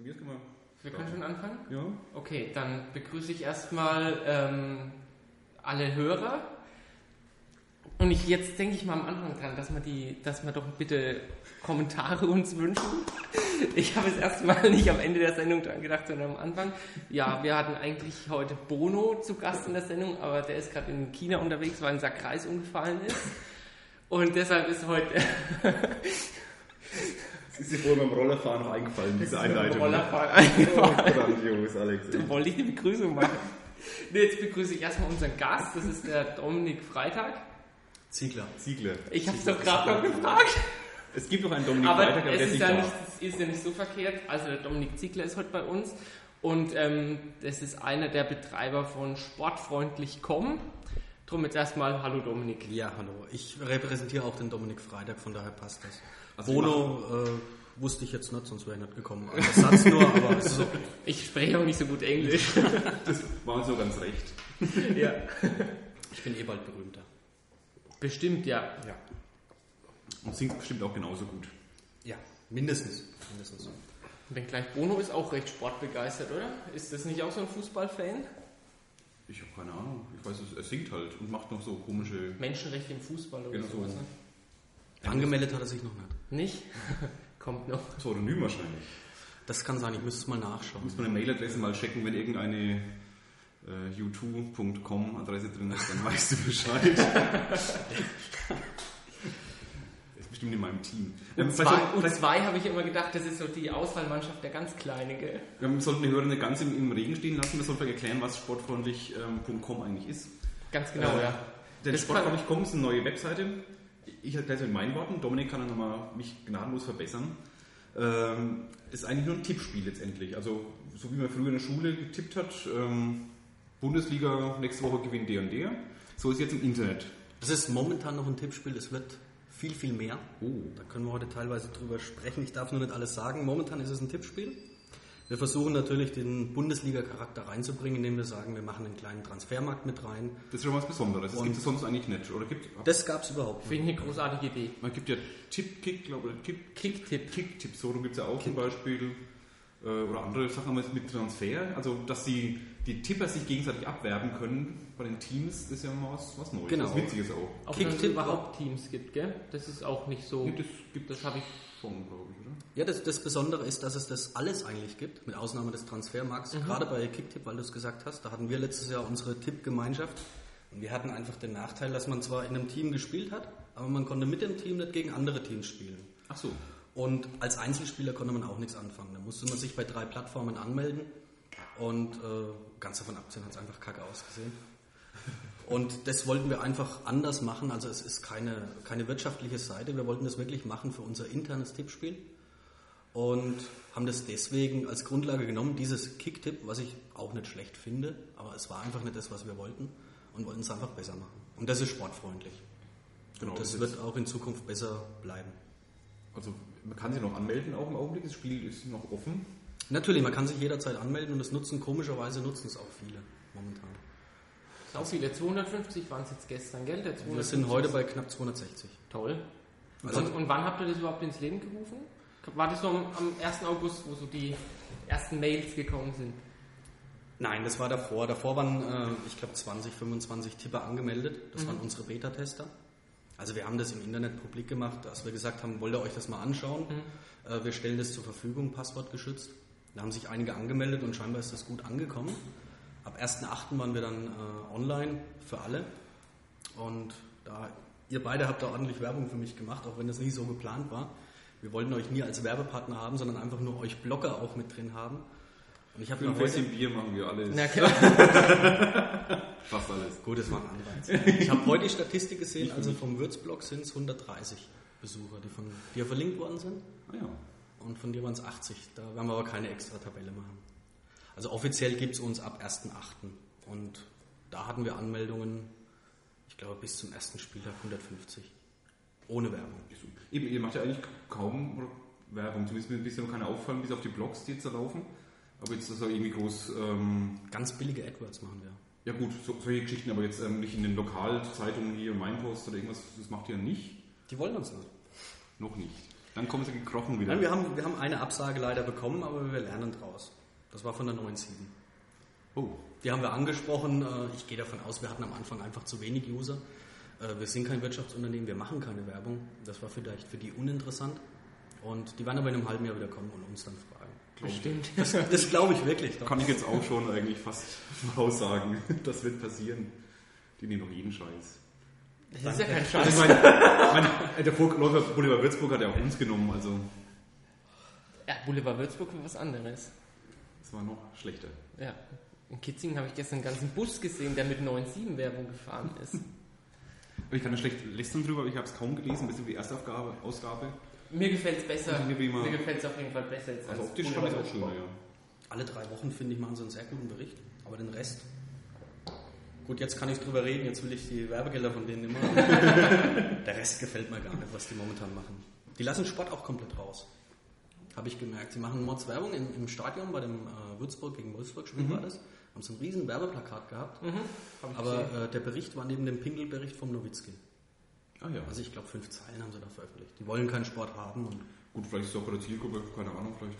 Von mir können wir. Wir können schon anfangen? Ja. Okay, dann begrüße ich erstmal ähm, alle Hörer. Und ich, jetzt denke ich mal am Anfang dran, dass wir, die, dass wir doch bitte Kommentare uns wünschen. Ich habe es erstmal nicht am Ende der Sendung dran gedacht, sondern am Anfang. Ja, wir hatten eigentlich heute Bono zu Gast in der Sendung, aber der ist gerade in China unterwegs, weil ein Sack Reis umgefallen ist. Und deshalb ist heute ist dir vorhin beim Rollerfahren noch eingefallen, diese Einleitung. Rollerfahren Oh, eingefallen. grandios, Alex. Da wollte ich eine Begrüßung machen. Nee, jetzt begrüße ich erstmal unseren Gast, das ist der Dominik Freitag. Ziegler. Ziegler. Ich habe es doch gerade noch gefragt. Es gibt noch einen Dominik Aber Freitag, aber der es ist ist nicht ja nicht, es ist ja nicht so verkehrt. Also der Dominik Ziegler ist heute bei uns und ähm, das ist einer der Betreiber von Sportfreundlich.com. Drum jetzt erstmal Hallo Dominik. Ja, hallo. Ich repräsentiere auch den Dominik Freitag, von daher passt das. Also Bono äh, wusste ich jetzt nicht, sonst wäre ich nicht gekommen. Also das Satz nur, aber es ist okay. Ich spreche auch nicht so gut Englisch. Das war so ganz recht. ja. Ich bin eh bald berühmter. Bestimmt, ja. Ja. Und singt bestimmt auch genauso gut. Ja, mindestens. mindestens. Wenn gleich Bono ist auch recht sportbegeistert, oder? Ist das nicht auch so ein Fußballfan? Ich habe keine Ahnung. Ich weiß, es- er singt halt und macht noch so komische. Menschenrechte im Fußball oder Genau so. sowas. Ne? Angemeldet hat er sich noch nicht. Nicht? Kommt noch. Pseudonym wahrscheinlich. Das kann sein, ich müsste es mal nachschauen. Muss man eine Mailadresse mal checken, wenn irgendeine äh, u2.com Adresse drin ist, dann weißt du Bescheid. ist bestimmt in meinem Team. Ähm, und vielleicht, zwei habe ich immer gedacht, das ist so die Auswahlmannschaft der ganz Kleine, gell? wir sollten die Hörer nicht ganz im, im Regen stehen lassen. Wir sollten erklären, was sportfreundlich.com eigentlich ist. Ganz genau, Äh, ja. Denn Das sportfreundlich.com ist eine neue Webseite. Ich erkläre es mit meinen Worten. Dominik kann dann nochmal mich gnadenlos verbessern. Ähm, ist eigentlich nur ein Tippspiel letztendlich. Also, so wie man früher in der Schule getippt hat, ähm, Bundesliga, nächste Woche gewinnt der und der. So ist jetzt im Internet. Das ist momentan noch ein Tippspiel, es wird viel, viel mehr. Oh. Da können wir heute teilweise drüber sprechen. Ich darf nur nicht alles sagen. Momentan ist es ein Tippspiel. Wir versuchen natürlich den Bundesliga-Charakter reinzubringen, indem wir sagen, wir machen einen kleinen Transfermarkt mit rein. Das ist schon was Besonderes. Das Und- gibt es sonst eigentlich nicht. Oder gibt Das gab es überhaupt nicht. Finde ich eine großartige Idee. man gibt ja Tipp-Kick, glaube ich. Tipp, Kicktipp. Kick-Tipp, so gibt es ja auch zum Beispiel. Äh, oder andere Sachen mit mit Transfer. Also, dass die, die Tipper sich gegenseitig abwerben können bei den Teams, ist ja mal was, was Neues. Genau. Was Witziges auch. Auch Kicktipp wenn es überhaupt Teams gibt, gell? Das ist auch nicht so. Nee, das gibt Das habe ich. schon, glaube ich? Ja, das, das Besondere ist, dass es das alles eigentlich gibt, mit Ausnahme des Transfermarkts. Gerade bei Kicktipp, weil du es gesagt hast, da hatten wir letztes Jahr unsere Tippgemeinschaft. Und wir hatten einfach den Nachteil, dass man zwar in einem Team gespielt hat, aber man konnte mit dem Team nicht gegen andere Teams spielen. Ach so. Und als Einzelspieler konnte man auch nichts anfangen. Da musste man sich bei drei Plattformen anmelden und äh, ganz davon abgesehen hat es einfach kacke ausgesehen. Und das wollten wir einfach anders machen. Also es ist keine, keine wirtschaftliche Seite. Wir wollten das wirklich machen für unser internes Tippspiel und haben das deswegen als Grundlage genommen, dieses Kicktipp, was ich auch nicht schlecht finde, aber es war einfach nicht das, was wir wollten und wollten es einfach besser machen. Und das ist sportfreundlich. Genau, und das wird auch in Zukunft besser bleiben. Also, man kann sich noch anmelden, auch im Augenblick. Das Spiel ist noch offen. Natürlich, man kann sich jederzeit anmelden und das nutzen, komischerweise nutzen es auch viele momentan. Auch viele. 250 waren es jetzt gestern, gell? Der Wir 250 sind heute bei knapp 260. Toll. Also- und, und wann habt ihr das überhaupt ins Leben gerufen? War das so am, am 1. August, wo so die ersten Mails gekommen sind? Nein, das war davor. Davor waren, äh, ich glaube, 20, 25 Tipper angemeldet. Das waren unsere Beta-Tester. Also wir haben das im Internet publik gemacht, dass wir gesagt haben, wollt ihr euch das mal anschauen? Äh, wir stellen das zur Verfügung, passwortgeschützt. Da haben sich einige angemeldet und scheinbar ist das gut angekommen. Ab 1.8. waren wir dann äh, online für alle. Und da ihr beide habt da ordentlich Werbung für mich gemacht, auch wenn das nicht so geplant war. Wir wollten euch nie als Werbepartner haben, sondern einfach nur euch Blogger auch mit drin haben. Und ich habe mir ein heute... Fässchen Bier machen wir alles. Na klar. Fast alles. Gut, das war ein Anreiz. Ich habe heute die Statistik gesehen, also vom Würzblog sind es 130 Besucher, die von dir verlinkt worden sind. Ah ja. Und von dir waren es 80. Da werden wir aber keine extra Tabelle machen. Also offiziell gibt es uns ab 1.8. Und da hatten wir Anmeldungen, ich glaube bis zum ersten Spieltag 150. Ohne Werbung. Eben, ihr macht ja eigentlich kaum Werbung. Zumindest ja noch keine auffallen, bis auf die Blogs, die jetzt da laufen. Aber jetzt ist da irgendwie groß. Ähm, Ganz billige AdWords machen wir. ja, gut, so, solche Geschichten, aber jetzt ähm, nicht in den Lokalzeitungen hier, Mainpost oder irgendwas, das macht ihr nicht. Die wollen uns nicht. Noch nicht. Dann kommen sie gekrochen wieder. Nein, wir haben, wir haben eine Absage leider bekommen, aber wir lernen draus. Das war von der 9.7. oh, Die haben wir angesprochen. Äh, Ich gehe davon aus, wir hatten am Anfang einfach zu wenig User. Äh, Wir sind kein Wirtschaftsunternehmen, wir machen keine Werbung. Das war vielleicht für die uninteressant. Und die werden aber in einem halben Jahr wieder kommen und uns dann fragen. Bestimmt. Das, das glaube ich wirklich. doch. kann ich jetzt auch schon eigentlich fast voraussagen. Das wird passieren. Die nehmen doch jeden Scheiß. Das ist ja kein Also Scheiß. ich meine, mein, der Vorläufer Boulevard Würzburg hat ja auch uns genommen, also Ja, Boulevard Würzburg war was anderes. es war noch schlechter. Ja. In Kitzingen habe ich gestern einen ganzen Bus gesehen, der mit 9.7 Werbung gefahren ist. Ich kann da schlecht lästern drüber, aber ich habe es kaum gelesen, bis auf die erste Aufgabe, Ausgabe. Mir gefällt es besser. Mir gefällt es auf jeden Fall besser jetzt Also als optisch fand ich auch schöner, ja. Alle drei Wochen, finde ich, machen sie einen sehr guten Bericht. Aber den Rest. Gut, jetzt kann ich drüber reden, jetzt will ich die Werbegelder von denen immer. Der Rest gefällt mir gar nicht, was die momentan machen. Die lassen Sport auch komplett raus. Habe ich gemerkt. Sie machen Mods Werbung im, im Stadion bei dem äh, Würzburg gegen Wolfsburg Spiel war das. Haben so ein riesen Werbeplakat gehabt. Mhm. Aber äh, der Bericht war neben dem Pingelbericht vom Nowitzki. Ah ja. Also ich glaube, fünf Zeilen haben sie da veröffentlicht. Die wollen keinen Sport haben und Gut, vielleicht ist es auch bei der Zielgruppe, keine Ahnung, vielleicht.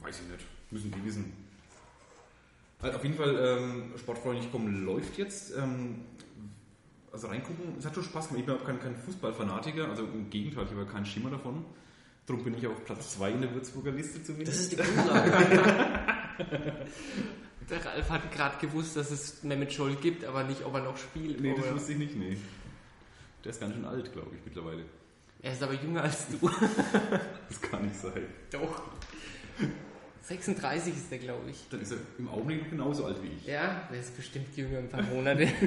Weiß ich nicht. Müssen die wissen. Also auf jeden Fall, ähm, Sportfreundlich.com läuft jetzt. Ähm, also reingucken, es hat schon Spaß gemacht. Ich bin auch kein, kein Fußballfanatiker, also im Gegenteil, ich habe keinen Schimmer davon. Darum bin ich auf Platz 2 in der Würzburger Liste zumindest. das ist die Grundlage. Der Ralf hat gerade gewusst, dass es Mehmet Scholl gibt, aber nicht, ob er noch spielt. nee, das wusste ich nicht, nee. Der ist ganz schön alt, glaube ich, mittlerweile. er ist aber jünger als du. Das kann nicht sein. Doch. 36 ist der, glaube ich. Dann ist er im Augenblick noch genauso alt wie ich. Ja, der ist bestimmt jünger, ein paar Monate.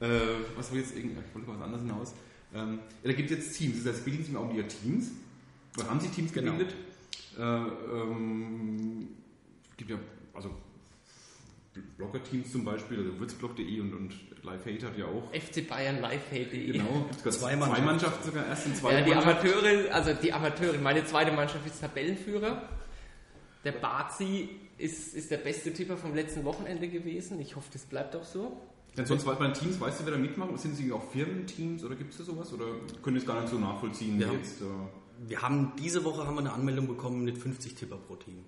Äh, was will jetzt irgend, ich wollte was anderes hinaus. Ähm, ja, da gibt es jetzt Teams. Das heißt, bilden Sie im Augenblick ja Teams. Oder haben Sie Teams Genau. Äh, ähm, es gibt ja, also Blogger-Teams zum Beispiel, also würzblog.de und, und Lifehate hat ja auch. FC Bayern Live.de. Genau, gibt es Zwei zwei, Mannschaften. Mannschaften sogar, erst in zwei Ja, die Mannschaften. Amateure, also die Amateure, meine zweite Mannschaft ist Tabellenführer. Der Bazi ist, ist der beste Tipper vom letzten Wochenende gewesen. Ich hoffe, das bleibt auch so. Denn sonst bei den Teams, weißt du, wer da mitmacht? Sind Sie auch Firmenteams oder gibt es da sowas? Oder können es gar nicht so nachvollziehen? Ja. Jetzt, äh, Wir haben diese Woche haben wir eine Anmeldung bekommen mit 50 Tipper pro Team.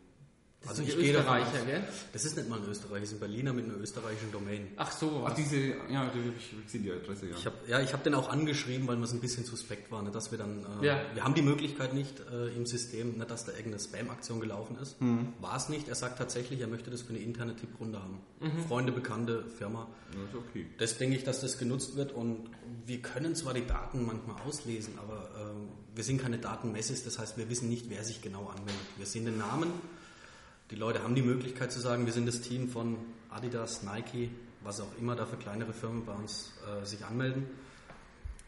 Das Also sind ich gehe aus- gell? Das ist nicht mal ein Österreicher, das ist ein Berliner mit einer österreichischen Domain. Ach so, ach, was. diese, ja, ich, sehe die Adresse, ja. Ich habe ja, ich habe den auch angeschrieben, weil mir es ein bisschen suspekt war, nicht, dass wir dann, äh, Ja. wir haben die Möglichkeit nicht äh, im System, nicht, dass da irgendeine Spam-Aktion gelaufen ist. War es nicht. Er sagt tatsächlich, er möchte das für eine interne Tipprunde haben. Freunde, Bekannte, Firma. ja ist okay. Das denke ich, dass das genutzt wird und wir können zwar die Daten manchmal auslesen, aber ähm, wir sind keine Datenmesses, das heißt, wir wissen nicht, wer sich genau anmeldet. Wir sehen den Namen, die Leute haben die Möglichkeit zu sagen, wir sind das Team von Adidas, Nike, was auch immer da für kleinere Firmen bei uns äh, sich anmelden.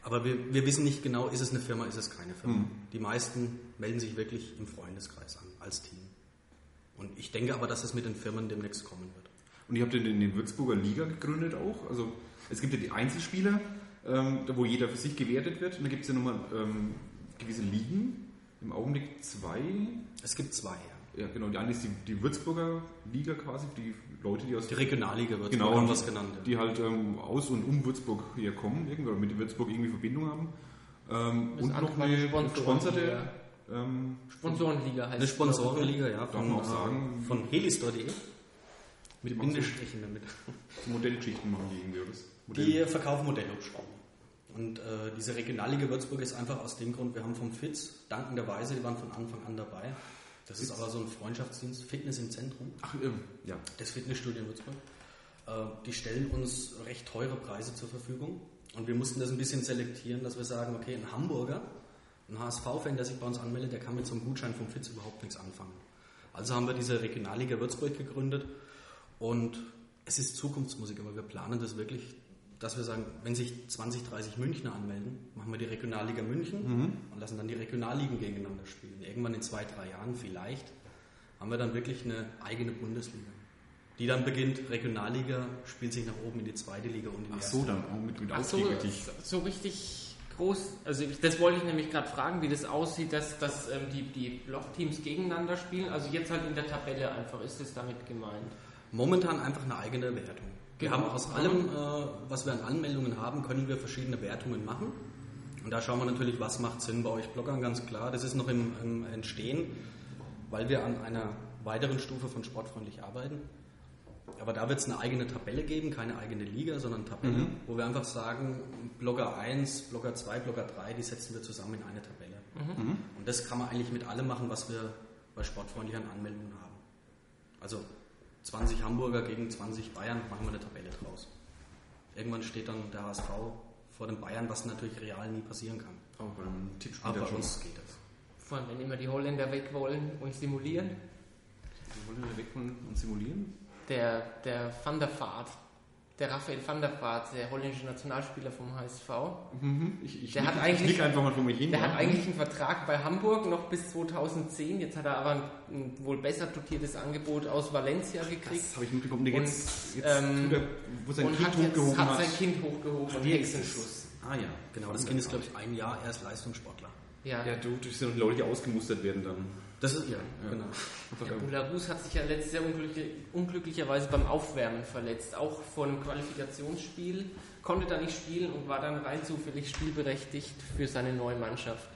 Aber wir, wir wissen nicht genau, ist es eine Firma, ist es keine Firma. Die meisten melden sich wirklich im Freundeskreis an, als Team. Und ich denke aber, dass es mit den Firmen demnächst kommen wird. Und ihr habt den, den Würzburger Liga gegründet auch. Also es gibt ja die Einzelspieler, ähm, wo jeder für sich gewertet wird. Und da gibt es ja nochmal ähm, gewisse Ligen. Im Augenblick zwei. Es gibt zwei, ja. Ja, genau. Die eine ist die, die Würzburger Liga quasi, die Leute, die aus Die Regionalliga wird genau, haben es genannt. ja. die halt ähm, aus und um Würzburg hier kommen, irgendwie, oder mit Würzburg irgendwie Verbindung haben. Ähm, Das und noch eine Sponsoren- gesponserte. Ähm, Sponsorenliga heißt Eine Sponsorenliga, ja, Darf von, man auch sagen. von helistore.de. Mit Die Bindestrichen damit. so Modellgeschichten machen die irgendwie, oder? was? Die verkaufen Modellhubschrauber. Und äh, diese Regionalliga Würzburg ist einfach aus dem Grund, wir haben vom FITZ, dankenderweise, die waren von Anfang an dabei. Das ist aber so ein Freundschaftsdienst, Fitness im Zentrum, Ach, ja. das Fitnessstudio in Würzburg. Äh, die stellen uns recht teure Preise zur Verfügung. Und wir mussten das ein bisschen selektieren, dass wir sagen, okay, ein Hamburger, ein HSV-Fan, der sich bei uns anmeldet, der kann mit so einem Gutschein vom FITZ überhaupt nichts anfangen. Also haben wir diese Regionalliga Würzburg gegründet und es ist Zukunftsmusik, aber wir planen das wirklich, dass wir sagen, wenn sich 20, 30 Münchner anmelden, machen wir die Regionalliga München und lassen dann die Regionalligen gegeneinander spielen. Irgendwann in zwei, drei Jahren vielleicht haben wir dann wirklich eine eigene Bundesliga. Die dann beginnt, Regionalliga, spielt sich nach oben in die zweite Liga und in die Ach so, dann auch mit, mit Ach so, richtig. so richtig groß. Also ich, das wollte ich nämlich gerade fragen, wie das aussieht, dass, dass ähm, die, die Blockteams gegeneinander spielen. Also jetzt halt in der Tabelle einfach, ist das damit gemeint? Momentan einfach eine eigene Wertung. Wir haben aus allem, äh, was wir an Anmeldungen haben, können wir verschiedene Wertungen machen. Und da schauen wir natürlich, was macht Sinn bei euch Bloggern, ganz klar. Das ist noch im, im Entstehen, weil wir an einer weiteren Stufe von sportfreundlich arbeiten. Aber da wird es eine eigene Tabelle geben, keine eigene Liga, sondern Tabelle, Mhm. wo wir einfach sagen, Blogger 1, Blogger 2, Blogger 3, die setzen wir zusammen in eine Tabelle. Mhm. Und das kann man eigentlich mit allem machen, was wir bei sportfreundlichen Anmeldungen haben. Also 20 Hamburger gegen 20 Bayern, machen wir eine Tabelle draus. Irgendwann steht dann der HSV vor den Bayern, was natürlich real nie passieren kann. Aber beim Tippspiel Aber bei schon. uns geht das. Vor allem, wenn immer die Holländer weg wollen und simulieren. Die wollen wir weg von und simulieren? Der, der Van der Vaart, der Raphael van der Vaart, der holländische Nationalspieler vom HSV, Ich, ich Der nick- hat ich eigentlich- nick einfach mal vor mich hin. der ja. hat eigentlich einen Vertrag bei Hamburg noch bis 2010. Jetzt hat er aber ein, ein wohl besser dotiertes Angebot aus Valencia gekriegt. Das habe ich mitbekommen. Der Und, jetzt, jetzt ähm, er, wo sein und Kind hat, jetzt, hochgehoben hat hat. sein Kind hochgehoben und Hexenschuss. Ah ja, genau. Das Kind ist, glaube ich, ein Jahr erst Leistungssportler. Ja. Ja, du, durch so Leute, die ausgemustert werden dann. Das ist, ja, Ja. genau. Der Bularus hat sich ja letztes Jahr unglücklich, unglücklicherweise beim Aufwärmen verletzt. Auch vor einem Qualifikationsspiel. Konnte da nicht spielen und war dann rein zufällig spielberechtigt für seine neue Mannschaft.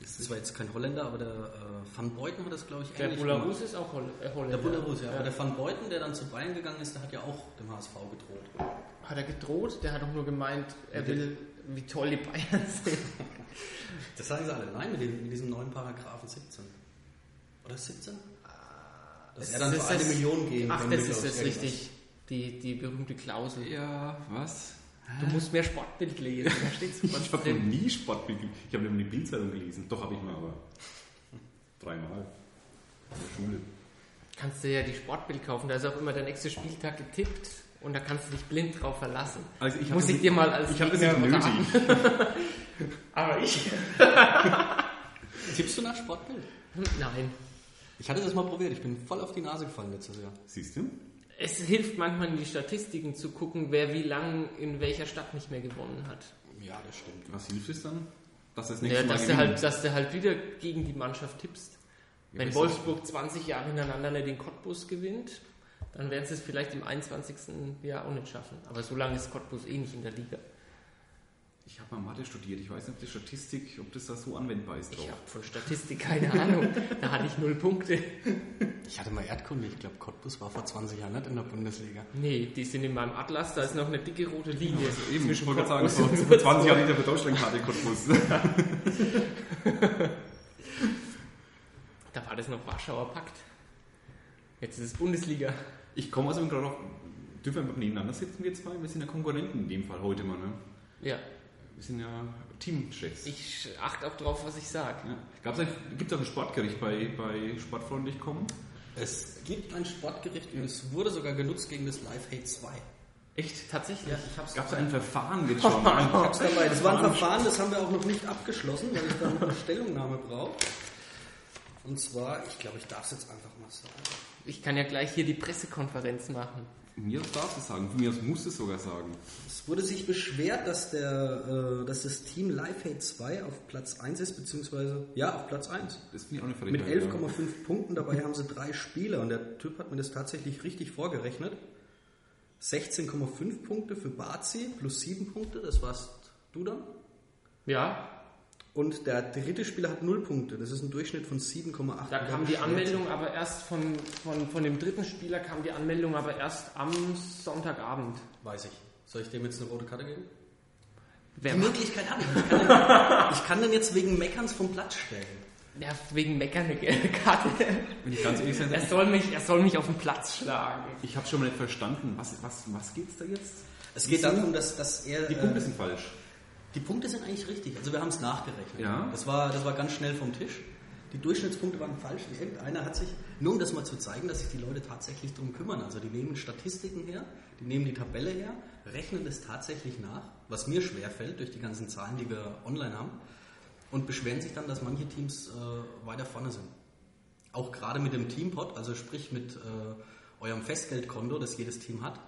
Das war jetzt kein Holländer, aber der äh, Van Beuten hat das, glaube ich, Der ähnlich Bularus ist auch Holl äh, Holländer. Der Bularus, ja. Aber der Van Beuten, der dann zu Bayern gegangen ist, der hat ja auch dem HSV gedroht. Hat er gedroht? Der hat doch nur gemeint, er Mit will, wie toll die Bayern sind. Das sagen sie alle. Nein, mit, dem, mit diesem neuen Paragraphen 17. Oder 17? Dass er dann Das für eine Million gehen Ach, das ist irgendwas. richtig. Die, die berühmte Klausel. Ja, was? Du musst mehr Sportbild lesen. Da steht Ich habe noch nie Sportbild gelesen. Ich habe nur die Bildzeitung gelesen. Doch, habe ich mal, aber dreimal. In der Schule. Kannst du ja die Sportbild kaufen. Da ist auch immer der nächste Spieltag getippt und da kannst du dich blind drauf verlassen. Also ich Muss das ich dir mal als Ich habe das nicht nötig. Aber ich? Tippst du nach Sportbild? Nein. Ich hatte das mal probiert. Ich bin voll auf die Nase gefallen letztes Jahr. Siehst du? Es hilft manchmal in die Statistiken zu gucken, wer wie lang in welcher Stadt nicht mehr gewonnen hat. Ja, das stimmt. Was hilft es dann? Dass das Ja, nächste Mal dass, du gewinnen? halt, dass du halt wieder gegen die Mannschaft tippst. Ja, Wenn Wolfsburg 20 Jahre hintereinander nicht den Cottbus gewinnt, dann werden sie es vielleicht im 21. Jahr auch nicht schaffen. Aber so lange ist Cottbus eh nicht in der Liga. Ich habe mal Mathe studiert. Ich weiß nicht, ob die Statistik, ob das da so anwendbar ist. Ich drauf. habe von Statistik keine Ahnung. Da hatte ich null Punkte. Ich hatte mal Erdkunde. Ich glaube, Cottbus war vor 20 Jahren nicht in der Bundesliga. Nee, die sind in meinem Atlas, da ist noch eine dicke rote Linie. Eben, ich wollte gerade sagen, vor, und vor 20 Jahren in der Deutschlandkarte Cottbus. Da war das noch Warschauer Pakt. Jetzt ist es Bundesliga. Ich komme also gerade auf. Dürfen wir einfach nebeneinander sitzen, wir zwei? Wir sind ja Konkurrenten in dem Fall heute mal, ne? Ja, Wir sind ja Teamchefs. ich achte auch drauf, was ich sage. Ja. Gibt es auch ein Sportgericht bei, bei Sportfreundlich kommen? Es gibt ein Sportgericht und es wurde sogar genutzt gegen das Live Hate 2. Echt? Tatsächlich. ich hab's Gab es ein Verfahren jetzt schon? Ein Ich hab's dabei. Das war ein Verfahren, das haben wir auch noch nicht abgeschlossen, weil ich da noch eine Stellungnahme brauche. Und zwar, ich glaube, ich darf es jetzt einfach mal sagen. Ich kann ja gleich hier die Pressekonferenz machen. Mir darfst du sagen, mir du es sogar sagen. Es wurde sich beschwert, dass, der, äh, dass das Team Live Hate 2 auf Platz 1 ist, beziehungsweise, ja, auf Platz 1. Das finde ich auch eine Mit Frechheit. 11,5 Punkten, dabei haben sie drei Spieler und der Typ hat mir das tatsächlich richtig vorgerechnet. 16,5 Punkte für Bazi plus 7 Punkte, das warst du dann. Ja, Und der dritte Spieler hat 0 Punkte, das ist ein Durchschnitt von 7,8. da kam die Anmeldung aber erst von, von, von dem dritten Spieler kam die Anmeldung aber erst am Sonntagabend. Weiß ich. Soll ich dem jetzt eine rote Karte geben? Wer die macht- Möglichkeit habe ich. Ich kann, den, ich kann den jetzt wegen Meckerns vom Platz stellen. Ja, wegen Meckern eine gelbe Karte. Wenn ich ganz ehrlich sein Er soll, mich, er soll mich auf den Platz schlagen. ich habe schon mal nicht verstanden. Was, was, was geht's da jetzt? Es geht darum, dass, dass er. Die äh, Punkte sind falsch. Die Punkte sind eigentlich richtig. Also wir haben es nachgerechnet. Ja. Das war, das war ganz schnell vom Tisch. Die Durchschnittspunkte waren falsch. Irgendeiner hat sich, nur um das mal zu zeigen, dass sich die Leute tatsächlich darum kümmern. Also die nehmen Statistiken her, die nehmen die Tabelle her, rechnen das tatsächlich nach, was mir schwerfällt durch die ganzen Zahlen, die wir online haben, und beschweren sich dann, dass manche Teams äh, weiter vorne sind. Auch gerade mit dem Teampot, also sprich mit äh, eurem Festgeldkonto, das jedes Team hat.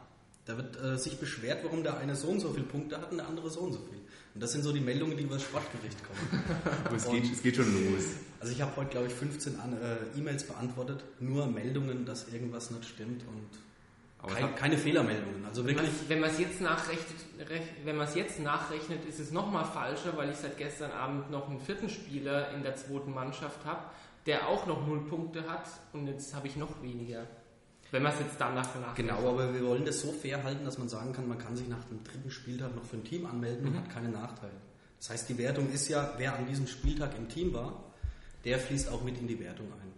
Da wird äh, sich beschwert, warum der eine so und so viele Punkte hat und der andere so und so viel. Und das sind so die Meldungen, die über das Sportgericht kommen. Aber es geht, es geht schon los. Also ich habe heute, glaube ich, 15 an, äh, E-Mails beantwortet, nur Meldungen, dass irgendwas nicht stimmt und Aber Kein, keine Fehlermeldungen. Also Wenn wirklich. Wenn man es jetzt nachrechnet, rech- wenn man es jetzt nachrechnet, ist es nochmal falscher, weil ich seit gestern Abend noch einen vierten Spieler in der zweiten Mannschaft habe, der auch noch null Punkte hat und jetzt habe ich noch weniger. Wenn man es jetzt danach nachrechnet. Genau, aber wir wollen das so fair halten, dass man sagen kann, man kann sich nach dem dritten Spieltag noch für ein Team anmelden und hat keine Nachteile. Das heißt, die Wertung ist ja, wer an diesem Spieltag im Team war, der fließt auch mit in die Wertung ein.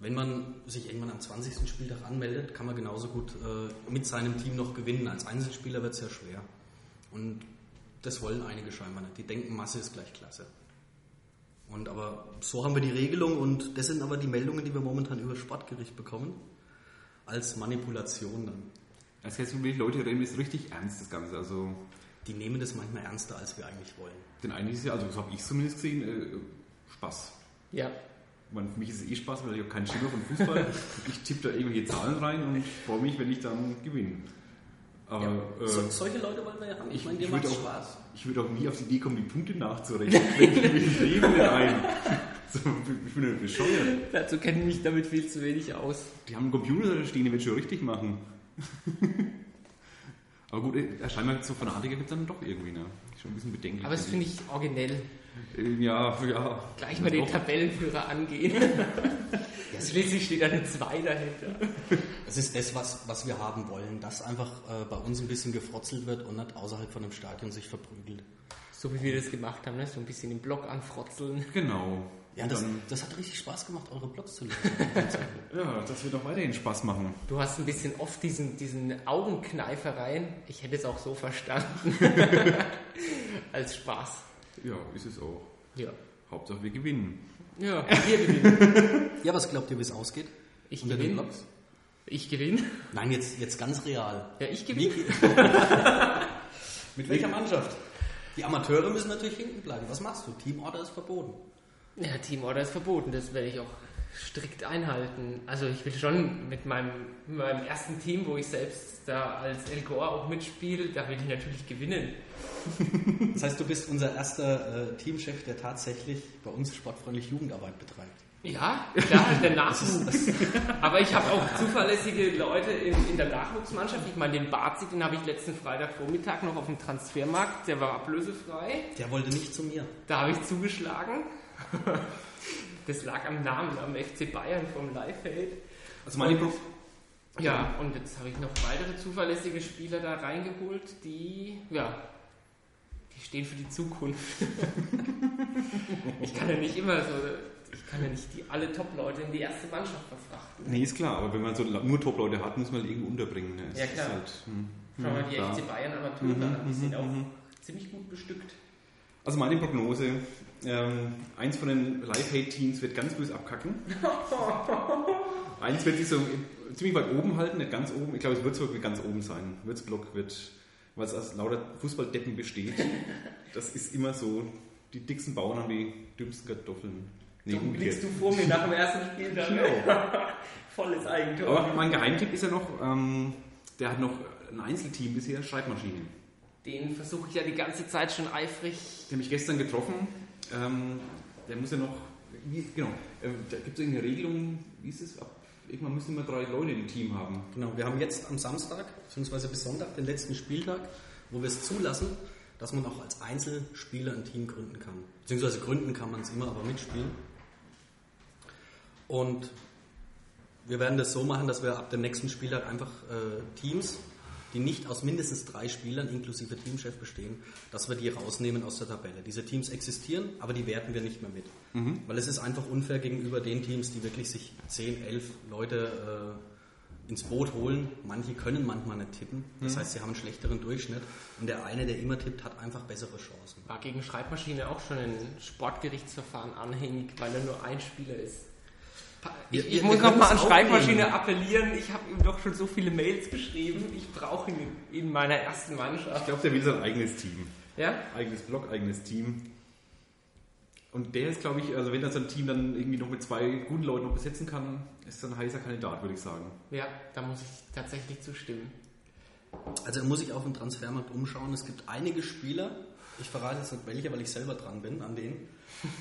Wenn man sich irgendwann am 20. Spieltag anmeldet, kann man genauso gut äh, mit seinem Team noch gewinnen. Als Einzelspieler wird es ja schwer. Und das wollen einige scheinbar nicht. Die denken, Masse ist gleich Klasse. Und aber so haben wir die Regelung und das sind aber die Meldungen, die wir momentan über das Sportgericht bekommen. Als Manipulation dann. Das heißt, wirklich, Leute reden das richtig ernst, das Ganze. Also, Die nehmen das manchmal ernster, als wir eigentlich wollen. denn eigentlich ist ja, also so habe ich zumindest gesehen, äh, Spaß. Ja. Meine, für mich ist es eh Spaß, weil ich habe keinen Schimmer von Fußball. ich tippe da irgendwelche Zahlen rein und freue mich, wenn ich dann gewinne. Aber äh, so, solche Leute wollen wir ja haben. ich, meine, dir ich, würde macht's auch, Spaß. ich würde auch nie auf die Idee kommen, die Punkte nachzurechnen. Ich im Leben ein. So, ich bin nicht bescheuert. Dazu kenne ich mich damit viel zu wenig aus. Die haben einen Computer da stehen, die wird schon richtig machen. Aber gut, äh, scheinbar so Fanatiker gibt es dann doch irgendwie, ne? Schon ein bisschen bedenklich. Aber das finde ich originell. Äh, Ja, ja. Gleich mal den Auch- Tabellenführer angehen. Schließlich steht da eine 2 dahinter. Das ist das, was, was wir haben wollen, dass einfach äh, bei uns ein bisschen gefrotzelt wird und nicht außerhalb von einem Stadion sich verprügelt. So wie wir das gemacht haben, ne? so ein bisschen im Block anfrotzeln. Genau. Ja, das, das hat richtig Spaß gemacht, eure Blogs zu lesen. ja, das wird auch weiterhin Spaß machen. Du hast ein bisschen oft diesen, diesen Augenkneifer rein. Ich hätte es auch so verstanden. Als Spaß. Ja, ist es auch. Ja. Hauptsache wir gewinnen. Ja, wir gewinnen. ja, was glaubt ihr, wie es ausgeht? Ich Unter den gewinne. Blogs? Ich gewinne. Nein, jetzt, jetzt ganz real. Ja, ich gewinne. mit welcher Mannschaft? Die Amateure müssen natürlich hinten bleiben. Was machst du? Teamorder ist verboten. Ja, Teamorder ist verboten, das werde ich auch strikt einhalten. Also ich will schon mit meinem, meinem ersten Team, wo ich selbst da als El Gore auch mitspiele, da will ich natürlich gewinnen. Das heißt, du bist unser erster äh, Teamchef, der tatsächlich bei uns sportfreundlich Jugendarbeit betreibt. Ja, klar, der Nachwuchs. Aber ich habe auch zuverlässige Leute in, in der Nachwuchsmannschaft. Ich meine, den Barzi, den habe ich letzten Freitagvormittag noch auf dem Transfermarkt, der war ablösefrei. Der wollte nicht zu mir. Da habe ich zugeschlagen. Das lag am Namen, am FC Bayern vom Leifeld. Also meine Pro Ja, und jetzt habe ich noch weitere zuverlässige Spieler da reingeholt, die, ja, die stehen für die Zukunft. ich kann ja nicht immer so, kann ja nicht die, alle Top-Leute in die erste Mannschaft verfrachten. Nee, ist klar, aber wenn man so nur Top-Leute hat, muss man halt irgendwo unterbringen. Ne? Ja, klar. Halt, hm. Schau mal die klar. FC Bayern Amateure an, die sind auch ziemlich gut bestückt. Also meine Prognose, ähm, eins von den Live-Hate-Teams wird ganz böse abkacken. eins wird sich so ziemlich weit oben halten, nicht ganz oben. Ich glaube, es Würzburg wird ganz oben sein. Würzblock wird, weil es aus lauter Fußballdeppen besteht. Das ist immer so. Die dicksten Bauern haben die dümmsten Kartoffeln. Nee, Du blickst du vor mir nach dem ersten Spiel dann. Genau. Volles Eigentor. Aber mein Geheimtipp ist ja noch, ähm, der hat noch ein Einzelteam bisher, Schreibmaschinen. Den versuche ich ja die ganze Zeit schon eifrig. Der hat mich gestern getroffen. Ähm, der muss ja noch, wie, genau, äh, da gibt es irgendeine Regelung, wie ist es? Ab, irgendwann müssen immer drei Leute im Team haben. Genau, wir haben jetzt am Samstag, beziehungsweise bis Sonntag, den letzten Spieltag, wo wir es zulassen, dass man auch als Einzelspieler ein Team gründen kann. Beziehungsweise gründen kann man es immer, aber mitspielen. Und wir werden das so machen, dass wir ab dem nächsten Spieltag einfach äh, Teams, die nicht aus mindestens drei Spielern inklusive Teamchef bestehen, dass wir die rausnehmen aus der Tabelle. Diese Teams existieren, aber die werten wir nicht mehr mit. Weil es ist einfach unfair gegenüber den Teams, die wirklich sich 10, 11 Leute äh, ins Boot holen. Manche können manchmal nicht tippen. Das heißt, sie haben einen schlechteren Durchschnitt. Und der eine, der immer tippt, hat einfach bessere Chancen. War gegen Schreibmaschine auch schon ein Sportgerichtsverfahren anhängig, weil er nur ein Spieler ist. Ich, ich wir- muss nochmal an Schreibmaschine aufnehmen. appellieren. Ich habe ihm doch schon so viele Mails geschrieben. Ich brauche ihn in meiner ersten Ich Mannschaft. glaube, der will sein eigenes Team. Ja? Eigenes Block, eigenes Team. Und der ist, glaube ich, also wenn er sein Team dann irgendwie noch mit zwei guten Leuten noch besetzen kann, ist er ein heißer Kandidat, würde ich sagen. Ja, da muss ich tatsächlich zustimmen. Also da muss ich auf dem Transfermarkt umschauen. Es gibt einige Spieler, ich verrate jetzt nicht welche, weil ich selber dran bin, an denen,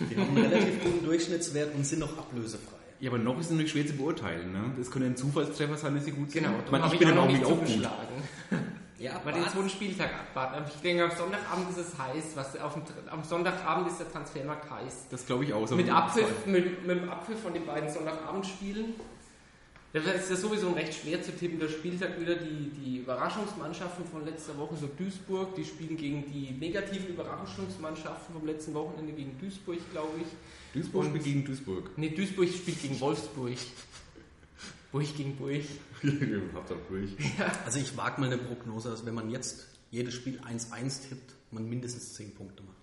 die haben einen relativ guten Durchschnittswert und sind noch ablösefrei. Ja, aber noch ist es natürlich schwer zu beurteilen. Ne? Das könnte ein Zufallstreffer sein, dass sie gut sind. Genau, ich, meine, hab ich bin auch aber auch nicht auch gut. Ja, Mal den zweiten Spieltag abwarten. Aber ich denke, am Sonntagabend ist es heiß. Was, auf dem, am Sonntagabend ist der Transfermarkt heiß. Das glaube ich auch. So Mit, Abpfiff, mit, mit dem Abpfiff von den beiden Sonntagabendspielen. Da ist ja sowieso ein recht schwer zu tippen. Der Spieltag wieder die, die Überraschungsmannschaften von letzter Woche, so Duisburg, die spielen gegen die negativen Überraschungsmannschaften vom letzten Wochenende gegen Duisburg, glaube ich. Duisburg Und- spielt gegen Duisburg. Ne, Duisburg spielt gegen Wolfsburg. Burg gegen Burg. Habt ihr durch. Also ich wage mal eine Prognose, dass wenn man jetzt jedes Spiel 1-1 tippt, man mindestens 10 Punkte macht.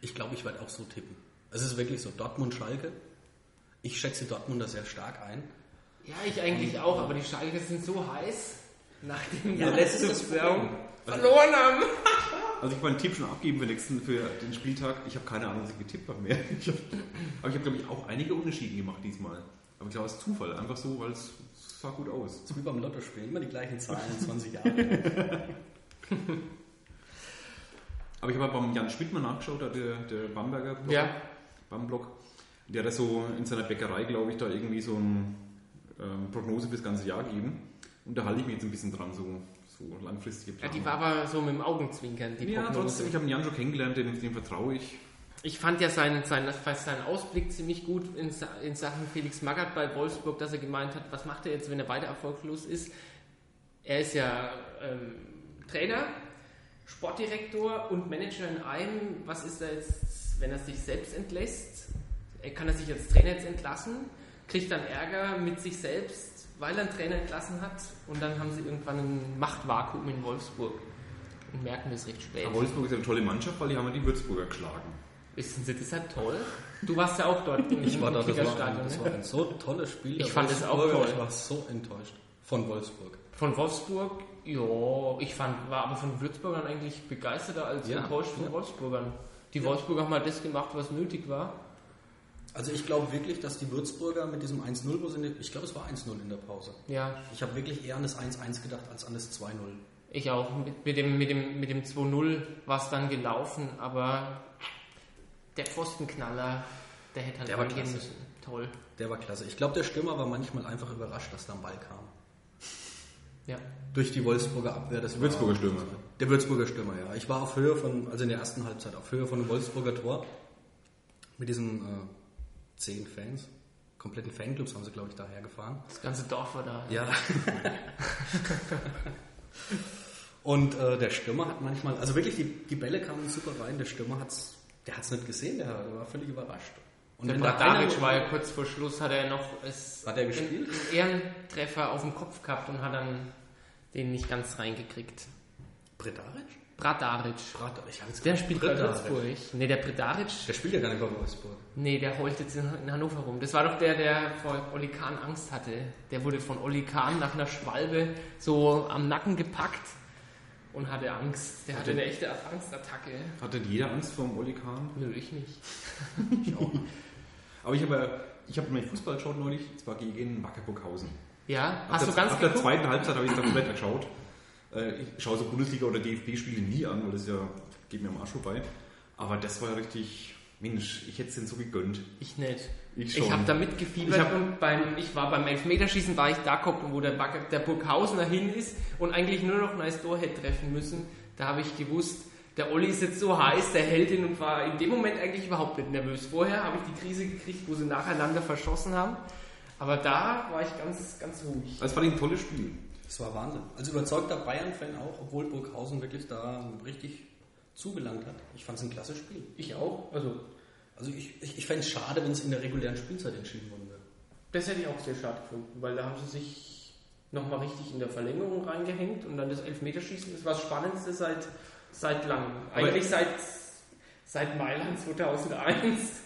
Ich glaube, ich werde auch so tippen. Es ist wirklich so, Dortmund-Schalke. Ich schätze die Dortmunder sehr stark ein. Ja, ich eigentlich auch, aber die Schalke sind so heiß, nachdem Ja, wir das letzte das Saison verloren haben. Also ich wollte einen Tipp schon abgeben für, nächsten, für den Spieltag. Ich habe keine Ahnung, was ich getippt habe mehr. Ich hab, aber ich habe, glaube ich, auch einige Unterschiede gemacht diesmal. Aber ich glaube, es ist Zufall. Einfach so, weil es sah gut aus. So wie beim Lottospiel, immer die gleichen Zahlen, 20 Jahre. Aber ich habe beim Jan Schmidt mal nachgeschaut, der, der Bamberger Blog, Ja. Bamblog. Der hat da so in seiner Bäckerei, glaube ich, da irgendwie so eine ähm, Prognose fürs ganze Jahr gegeben. Und da halte ich mich jetzt ein bisschen dran, so, so langfristige Ja, Planung. die war aber so mit dem Augenzwinkern, die ja, Prognose. trotzdem, ich habe Jan schon kennengelernt, dem, dem vertraue ich. Ich fand ja seinen, seinen, seinen Ausblick ziemlich gut in, in Sachen Felix Magath bei Wolfsburg, dass er gemeint hat, was macht er jetzt, wenn er weiter erfolglos ist. Er ist ja ähm, Trainer, Sportdirektor und Manager in einem. Was ist er jetzt, wenn er sich selbst entlässt? Kann er sich als Trainer jetzt entlassen, kriegt dann Ärger mit sich selbst, weil er einen Trainer entlassen hat und dann haben sie irgendwann ein Machtvakuum in Wolfsburg und merken das recht spät. Aber Wolfsburg ist ja eine tolle Mannschaft, weil die haben ja die Würzburger geschlagen. Wissen Sie, das ist ja toll. Du warst ja auch dort Ich war da, das war, Kickerstadion, das ne? war ein so tolles Spiel. Ich fand es auch toll. Ich war so enttäuscht von Wolfsburg. Von Wolfsburg, ja, ich fand, war aber von Würzburgern eigentlich begeisterter als Ja, enttäuscht von ja. Wolfsburgern. Die Wolfsburger haben mal das gemacht, was nötig war. Also ich glaube wirklich, dass die Würzburger mit diesem 1-0, wo sie, in der- ich glaube es war 1-0 in der Pause. Ja, Ich habe wirklich eher an das 1-1 gedacht als an das 2-0. ich auch. Mit, mit dem, mit dem, mit dem 2-0 war es dann gelaufen, aber der Pfostenknaller, der hätte halt Der war klasse. müssen. Toll. Der war klasse. Ich glaube, der Stürmer war manchmal einfach überrascht, dass da ein Ball kam. Ja. Durch die Wolfsburger Abwehr. Das Der Würzburger Stürmer. Der Würzburger Stürmer, ja. Ich war auf Höhe von, also in der ersten Halbzeit, auf Höhe von dem Wolfsburger Tor. Mit diesen äh, zehn Fans. Kompletten Fanclubs haben sie, glaube ich, daher gefahren. Das ganze Dorf war da. Ja. Und äh, der Stürmer hat manchmal, also wirklich, die, die Bälle kamen super rein. Der Stürmer hat's, der hat es nicht gesehen, der war völlig überrascht. Und Der wenn da Bradaric einer- war ja kurz vor Schluss, hat er noch es Hat er gespielt? einen Ehrentreffer auf dem Kopf gehabt und hat dann den nicht ganz reingekriegt. Bredaric? Bradaric. Bredaric, ich hab jetzt Der spielt bei. Würzburg. Ne, der Bredaric, Der spielt ja gar nicht bei Wolfsburg. nee, der heult jetzt in, Hannover rum. Das war doch der, der vor Olli Kahn Angst hatte. Der wurde von Olli Kahn nach einer Schwalbe so am Nacken gepackt und hatte Angst. Der hatte eine echte Angstattacke. Hat denn jeder Angst vor dem Olli Kahn? Nö, ich nicht. Ich auch. Aber ich habe ich habe mir Fußball geschaut neulich, zwar gegen Wackerburghausen. Ja, Ab hast der, du ganz Ab der zweiten Halbzeit habe ich da komplett geschaut. Äh, Ich schaue so Bundesliga oder DFB-Spiele nie an, weil das ja geht mir am Arsch vorbei. Aber das war ja richtig, Mensch, ich hätte es denen so gegönnt. Ich nicht. Ich Ich habe da mitgefiebert Ich hab- und beim, ich war beim Elfmeterschießen, war ich da gucken, wo der, der Burghausener hin ist und eigentlich nur noch ein nice Tor hätte treffen müssen. Da habe ich gewusst, der Olli ist jetzt so heiß, der hält ihn und war in dem Moment eigentlich überhaupt nicht nervös. Vorher habe ich die Krise gekriegt, wo sie nacheinander verschossen haben. Aber da war ich ganz, ganz ruhig. Das war ein tolles Spiel. Das war Wahnsinn. Also überzeugter Bayern-Fan auch, obwohl Burghausen wirklich da richtig zugelangt hat. Ich fand es ein klasse Spiel. Ich auch. Also, Also ich, ich, ich fände es schade, wenn es in der regulären Spielzeit entschieden worden wäre. das hätte ich auch sehr schade gefunden, weil da haben sie sich nochmal richtig in der Verlängerung reingehängt und dann das Elfmeterschießen. Das war das Spannendste seit, seit langem. Aber- Eigentlich seit, seit Mailand 2001.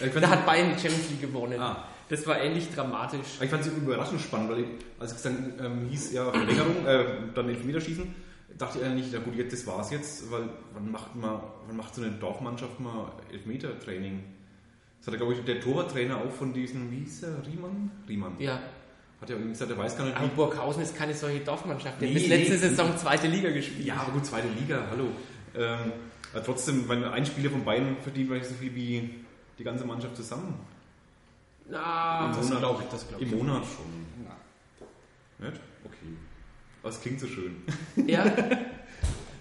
Äh, Ich Da hat Bayern die Champions League gewonnen. Ah. Das war ähnlich dramatisch. ich fand es überraschend spannend, weil ich, als es dann ähm, hieß, ja, Verlängerung, äh, dann Elfmeterschießen, dachte ich eigentlich, na gut, jetzt, das war's jetzt, weil wann macht, man, wann macht so eine Dorfmannschaft mal Elfmetertraining? Das hat, glaube ich, der Torwarttrainer auch von diesem, wie hieß der, Riemann? Riemann. Ja. Hat ja irgendwie gesagt, er weiß gar nicht, Aber wie Burghausen ist keine solche Dorfmannschaft. Der hat Nee, bis letzte nee. Saison zweite Liga gespielt. Ja, aber gut, zweite Liga, hallo. Ähm, aber trotzdem, wenn ein Spieler von Bayern verdient, weil so viel wie die ganze Mannschaft zusammen. Na, Monat, glaube ich, das glaube Im. Monat schon. Nicht? Okay. Aber es klingt so schön. Ja.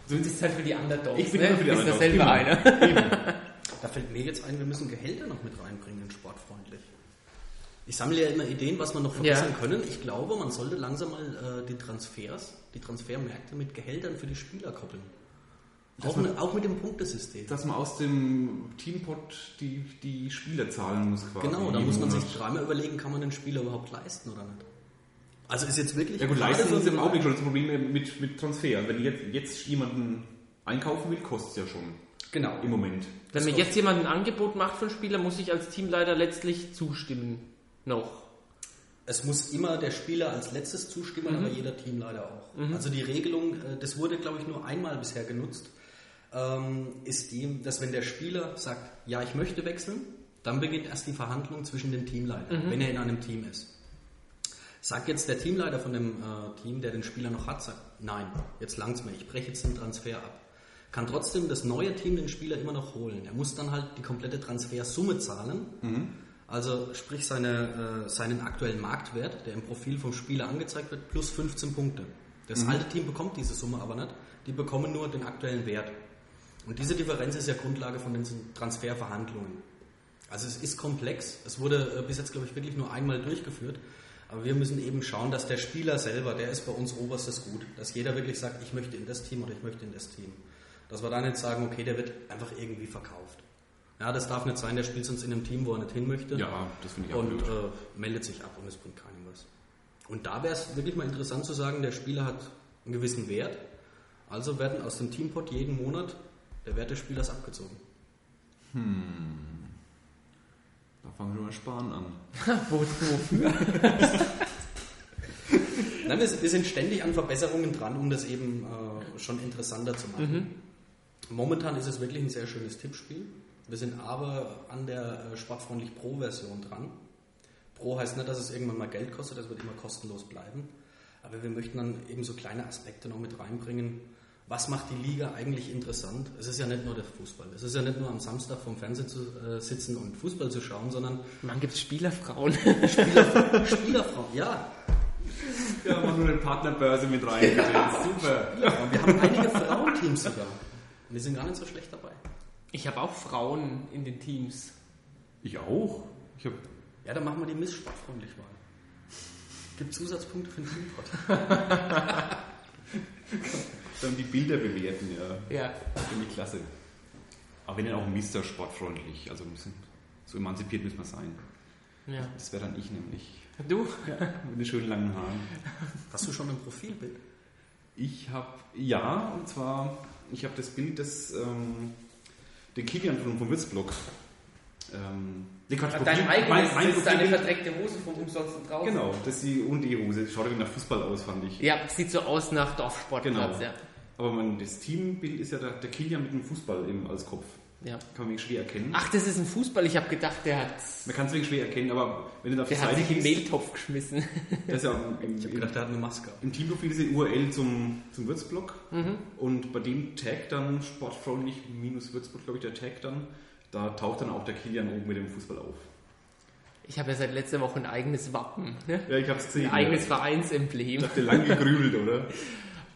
Du bist halt für die Underdogs. Ich bin ne? für die Du bist Underdogs, immer. einer. Da fällt mir jetzt ein, wir müssen Gehälter noch mit reinbringen in sportfreundlich. Ich sammle ja immer Ideen, was wir noch verbessern Ja. können. Ich glaube, man sollte langsam mal äh, die Transfers, die Transfermärkte mit Gehältern für die Spieler koppeln. Dass Auch, man- mit- auch mit dem Punktesystem. Dass man aus dem Teampot die, die Spieler zahlen muss quasi. Genau, da muss man sich dreimal überlegen, kann man den Spieler überhaupt leisten oder nicht. Also ist jetzt wirklich... Ja gut, leisten ist im Augenblick schon das Problem mit, mit Transfer. Wenn ich jetzt, jetzt jemanden einkaufen will, kostet es ja schon Genau. im Moment. Wenn mir jetzt jemand ein Angebot macht für einen Spieler, muss ich als Teamleiter letztlich zustimmen. Noch. Es muss immer der Spieler als letztes zustimmen, Mhm. aber jeder Teamleiter auch. Also die Regelung, äh, das wurde glaube ich nur einmal bisher genutzt, ist die, dass wenn der Spieler sagt, ja ich möchte wechseln, dann beginnt erst die Verhandlung zwischen den Teamleitern, Mhm. wenn er in einem Team ist. Sagt jetzt der Teamleiter von dem äh, Team, der den Spieler noch hat, sagt, nein, jetzt langt's mir, ich breche jetzt den Transfer ab. Kann trotzdem das neue Team den Spieler immer noch holen. Er muss dann halt die komplette Transfersumme zahlen. Also sprich seine, äh, seinen aktuellen Marktwert, der im Profil vom Spieler angezeigt wird, plus 15 Punkte. Das alte Team bekommt diese Summe aber nicht. Die bekommen nur den aktuellen Wert. Und diese Differenz ist ja Grundlage von den Transferverhandlungen. Also es ist komplex. Es wurde äh, bis jetzt, glaube ich, wirklich nur einmal durchgeführt. Aber wir müssen eben schauen, dass der Spieler selber, der ist bei uns oberstes Gut. Dass jeder wirklich sagt, ich möchte in das Team oder ich möchte in das Team. Dass wir da nicht sagen, okay, der wird einfach irgendwie verkauft. Ja, das darf nicht sein, der spielt sonst in einem Team, wo er nicht hin möchte Ja, das finde ich auch und äh, meldet sich ab und es bringt keinem was. Und da wäre es wirklich mal interessant zu sagen, der Spieler hat einen gewissen Wert, also werden aus dem Teampot jeden Monat der Wert des Spielers abgezogen. Da fangen wir mal sparen an. Wo, wofür? Nein, wir, wir sind ständig an Verbesserungen dran, um das eben äh, schon interessanter zu machen. Momentan ist es wirklich ein sehr schönes Tippspiel. Wir sind aber an der äh, Sportfreundlich Pro-Version dran. Pro heißt nicht, dass es irgendwann mal Geld kostet, das wird immer kostenlos bleiben. Aber wir möchten dann eben so kleine Aspekte noch mit reinbringen. Was macht die Liga eigentlich interessant? Es ist ja nicht nur der Fußball. Es ist ja nicht nur am Samstag vorm Fernseher zu äh, sitzen und Fußball zu schauen, sondern Man gibt Spielerfrauen. Spieler, Spielerfrauen. Ja, Ja, mach nur eine Partnerbörse mit rein. Super. Und wir haben einige Frauenteams sogar. Und die sind gar nicht so schlecht dabei. Ich habe auch Frauen in den Teams. Ich auch. Ich habe Ja, dann machen wir die Miss sportfreundlich mal. Gibt Zusatzpunkte für den Teampot. dann die Bilder bewerten, ja. Ja. Finde ich klasse. Aber wenn dann auch Mister sportfreundlich. Also ein bisschen, so emanzipiert müssen wir sein. ja. Das wäre dann ich nämlich. Du? Mit den schönen langen Haaren. Hast du schon ein Profilbild? Ich habe, ja, und zwar, ich habe das Bild des, ähm, den Kilian von, vom Witzblock. Ähm, nee, Quatsch, Dein eigenes, mein- mein ist deine verdreckte Hose vom Umsonst draußen. Genau, das ist die und die Hose. Schaut irgendwie nach Fußball aus, fand ich. Ja, sieht so aus nach Dorfsportplatz, Genau. ja. Aber man, das Teambild ist ja der, der Kilian mit dem Fußball eben als Kopf. ja. Kann man wenig schwer erkennen. Ach, das ist ein Fußball. Ich habe gedacht, der hat, Man kann es wenig schwer erkennen, aber wenn du da auf die der hat Seite sich gehst, Mehltopf geschmissen. das ist ja im, Ich habe im, gedacht, der hat eine Maske. im Teamprofil ist die URL zum, zum Würzblock Mhm. und bei dem Tag dann sportfreundlich minus Würzburg, glaube ich, der Tag dann, da taucht dann auch der Kilian oben mit dem Fußball auf. Ich habe ja seit letzter Woche ein eigenes Wappen. Ne? Ja, ich habe es gesehen. Ein eigenes Ich Vereinsemblem. dachte, lang gegrübelt, oder?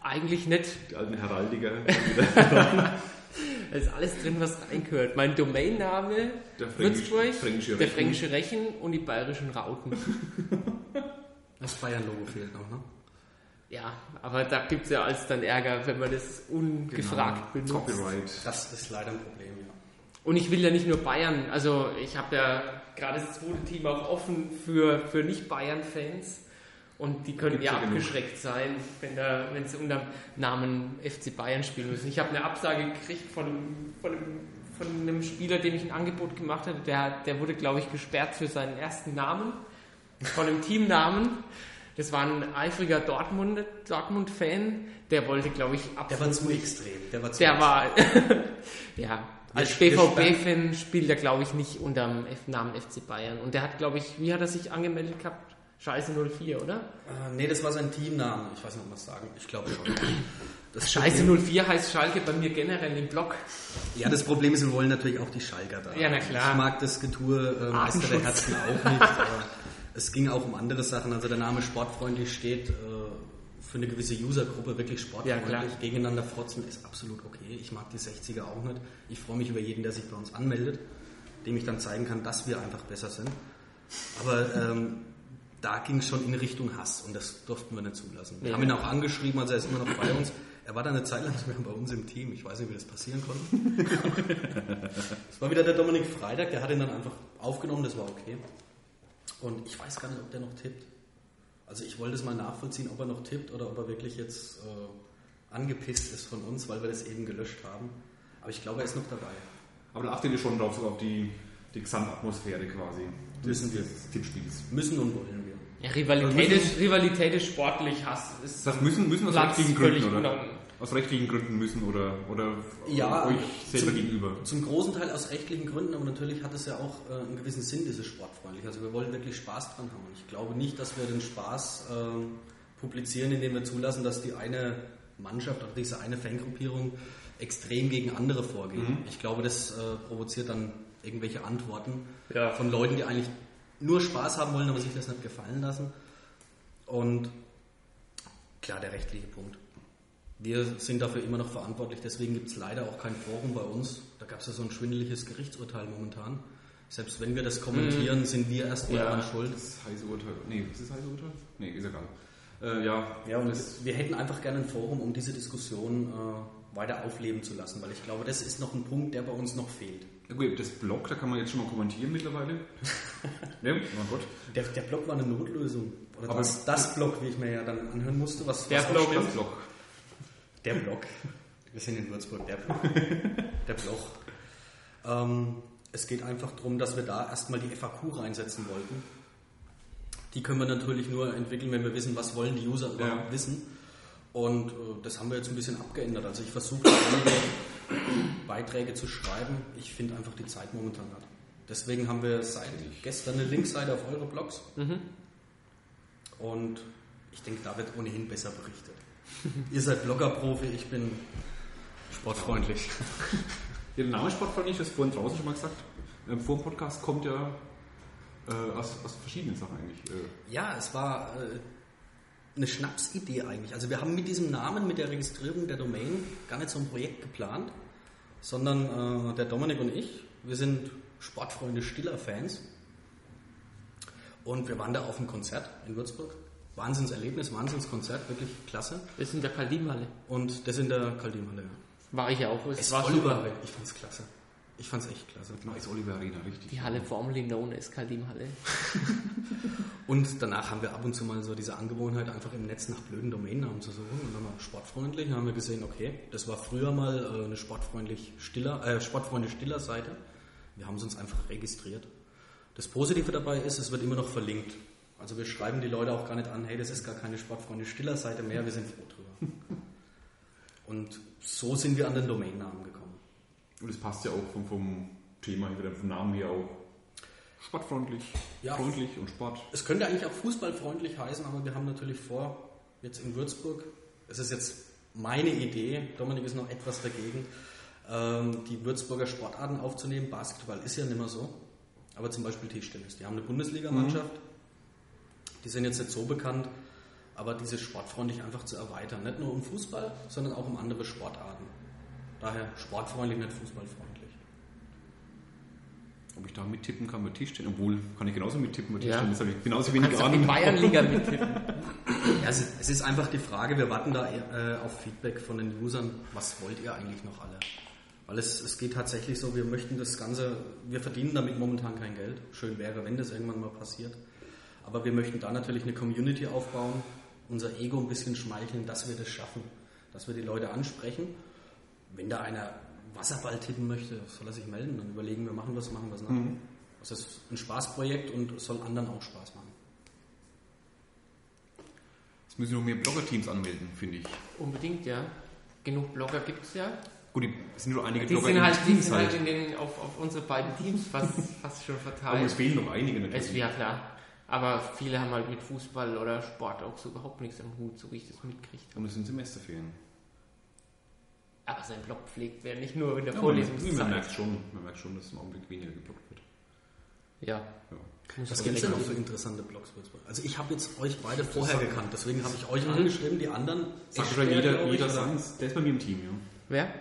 Eigentlich nicht. Die alten Heraldiker. Da ist alles drin, was reingehört. Mein Domainname Der Fränkisch- Würzburg, Fränkische der Rechen. fränkische Rechen und die bayerischen Rauten. Das Bayern-Logo fehlt noch, ne? Ja, aber da gibt es ja als dann Ärger, wenn man das ungefragt benutzt. Genau. Copyright. Das ist leider ein Problem, ja. Und ich will ja nicht nur Bayern, also ich habe ja gerade das zweite Team auch offen für, für Nicht-Bayern-Fans. Und die können ja ja genug. abgeschreckt sein, wenn, da, wenn sie unter dem Namen FC Bayern spielen müssen. Ich habe eine Absage gekriegt von, von, einem, von einem Spieler, dem ich ein Angebot gemacht hatte. Der, der wurde, glaube ich, gesperrt für seinen ersten Namen, von einem Teamnamen. Das war ein eifriger Dortmund- Dortmund-Fan. der wollte, glaube ich, Der absolut war zu extrem. Der war zu Der extrem. war, ja, als BVB-Fan spielt er, glaube ich, nicht unter dem Namen FC Bayern. Und der hat, glaube ich, wie hat er sich angemeldet gehabt? Scheiße 04, oder? Äh, nee, das war sein Teamname. Ich weiß nicht, ob man es sagen. Ich glaube schon. Das Scheiße Problem- 04 heißt Schalke bei mir generell im Blog. Ja, das Problem ist, wir wollen natürlich auch die Schalker da. Ja, na klar. Ich mag das Getue äh, Meister der. Herzen auch nicht. Aber Es ging auch um andere Sachen. Also der Name sportfreundlich steht äh, für eine gewisse Usergruppe wirklich sportfreundlich. Ja. Gegeneinander frotzen ist absolut okay. Ich mag die 60er auch nicht. Ich freue mich über jeden, der sich bei uns anmeldet, dem ich dann zeigen kann, dass wir einfach besser sind. Aber ähm, da ging es schon in Richtung Hass und das durften wir nicht zulassen. Wir Ja. haben ihn auch angeschrieben, also er ist immer noch bei uns. Er war dann eine Zeit lang sogar bei uns im Team. Ich weiß nicht, wie das passieren konnte. Es war wieder der Dominik Freitag, der hat ihn dann einfach aufgenommen, das war okay. Und ich weiß gar nicht, ob der noch tippt. Also ich wollte es mal nachvollziehen, ob er noch tippt oder ob er wirklich jetzt äh, angepisst ist von uns, weil wir das eben gelöscht haben. Aber ich glaube, er ist noch dabei. Aber da achtet ihr schon drauf, so auf die, die Gesamtatmosphäre quasi. Müssen wir. des Tippspiels. Müssen und wollen wir. Ja, Rivalität ist, Rivalität ist sportlich, Hass ist Das müssen, müssen aus Platz rechtlichen völlig Gründen, oder? Aus rechtlichen Gründen müssen oder, oder Ja, euch selber zum- gegenüber. Zum großen Teil aus rechtlichen Gründen, aber natürlich hat es ja auch äh, einen gewissen Sinn, dieses sportfreundlich. Also wir wollen wirklich Spaß dran haben. Und ich glaube nicht, dass wir den Spaß ähm, publizieren, indem wir zulassen, dass die eine Mannschaft oder diese eine Fangruppierung extrem gegen andere vorgeht. Ich glaube, das äh, provoziert dann irgendwelche Antworten Ja. von Leuten, die eigentlich nur Spaß haben wollen, aber sich das nicht gefallen lassen. Und klar, der rechtliche Punkt. Wir sind dafür immer noch verantwortlich, deswegen gibt es leider auch kein Forum bei uns. Da gab es ja so ein schwindeliges Gerichtsurteil momentan. Selbst wenn wir das kommentieren, sind wir erstmal Ja. daran schuld. Das heiße Urteil. Nee, ist das heiße Urteil? Nee, ist egal. Äh, ja, Ja, und wir hätten einfach gerne ein Forum, um diese Diskussion äh, weiter aufleben zu lassen, weil ich glaube, das ist noch ein Punkt, der bei uns noch fehlt. Ja, gut, das Blog, da kann man jetzt schon mal kommentieren mittlerweile. ja, mein Gott. Der, der Blog war eine Notlösung. Oder Aber- das, das Blog, wie ich mir ja dann anhören musste, was, Der was Blog. Das Blog. Der Block. Wir sind in Würzburg, der Block. Der Bloch. Ähm, es geht einfach darum, dass wir da erstmal die FAQ reinsetzen wollten. Die können wir natürlich nur entwickeln, wenn wir wissen, was wollen die User überhaupt Ja. wissen. Und äh, das haben wir jetzt ein bisschen abgeändert. Also ich versuche einige Beiträge zu schreiben. Ich finde einfach die Zeit momentan hat. Deswegen haben wir seit gestern eine Linkseite auf eure Blogs. Und ich denke, da wird ohnehin besser berichtet. Ihr seid Blogger-Profi, ich bin sportfreundlich. Ja, der Name Sportfreundlich, das vorhin draußen schon mal gesagt. Ähm, vor dem Podcast kommt ja äh, aus, aus verschiedenen Sachen eigentlich. Äh, Ja, es war äh, eine Schnapsidee eigentlich. Also wir haben mit diesem Namen, mit der Registrierung der Domain gar nicht so ein Projekt geplant, sondern äh, der Dominik und ich, wir sind Sportfreunde stiller Fans. Und wir waren da auf einem Konzert in Würzburg. Wahnsinnserlebnis, Wahnsinnskonzert, wirklich klasse. Das ist in der Kaldimhalle. Und das in der Kaldimhalle. War ich ja auch. Es, Es war war super. Ich fand's klasse. Ich fand's echt klasse. Nice Oliver Arena, richtig. Die Halle formerly known as Kaldimhalle. Und danach haben wir ab und zu mal so diese Angewohnheit, einfach im Netz nach blöden Domainnamen zu suchen. Und dann mal sportfreundlich. Dann haben wir gesehen, okay, das war früher mal äh, eine sportfreundlich stiller, äh, sportfreundlich stiller Seite. Wir haben es uns einfach registriert. Das Positive dabei ist, es wird immer noch verlinkt. Also wir schreiben die Leute auch gar nicht an, hey, das ist gar keine sportfreundlich stiller Seite mehr, wir sind froh drüber. Und so sind wir an den Domainnamen gekommen. Und es passt ja auch vom, vom Thema her, vom Namen her auch. Sportfreundlich, Ja. freundlich und Sport. Es könnte eigentlich auch fußballfreundlich heißen, aber wir haben natürlich vor, jetzt in Würzburg, es ist jetzt meine Idee, Dominik ist noch etwas dagegen, ähm, die Würzburger Sportarten aufzunehmen. Basketball ist ja nicht mehr so, aber zum Beispiel Tischtennis. Die haben eine Bundesligamannschaft, die sind jetzt nicht so bekannt, aber diese sportfreundlich einfach zu erweitern. Nicht nur um Fußball, sondern auch um andere Sportarten. Daher sportfreundlich, nicht fußballfreundlich. Ob ich da mittippen kann bei Tischtennis, obwohl kann ich genauso mittippen bei Ja. Tischtennis, habe ich genauso Du wenig kannst auch die Ahnung. Bayernliga mittippen. Ja, es, es ist einfach die Frage, wir warten da äh, auf Feedback von den Usern, was wollt ihr eigentlich noch alle? Weil es, es geht tatsächlich so, wir möchten das Ganze, wir verdienen damit momentan kein Geld. Schön wäre, wenn das irgendwann mal passiert. Aber wir möchten da natürlich eine Community aufbauen, unser Ego ein bisschen schmeicheln, dass wir das schaffen, dass wir die Leute ansprechen. Wenn da einer Wasserball tippen möchte, soll er sich melden, dann überlegen wir, machen wir es, machen wir es nach. Das ist ein Spaßprojekt und soll anderen auch Spaß machen. Es müssen noch mehr Blogger-Teams anmelden, finde ich. Unbedingt, ja. Genug Blogger gibt es ja. Gut, es sind nur einige Die Blogger sind in halt, die Teams sind halt in den, auf, auf unsere beiden Teams fast, fast schon Aber es verteilt. fehlen noch einige Es natürlich. ja klar. Aber viele haben halt mit Fußball oder Sport auch so überhaupt nichts am Hut, so wie ich das mitkriege. Und es sind Semesterferien. Aber sein Blog pflegt wer nicht nur in der Ja, man, man Vorlesungszeit. merkt schon, man merkt schon, dass im Augenblick weniger geblockt wird. Ja. Ja. Was gibt es denn für geben. interessante Blogs? Also ich habe jetzt euch beide vorher gekannt, deswegen habe ich euch angeschrieben, die anderen. Sagt schon jeder, jeder seins. Der ist bei mir im Team, ja. Wer?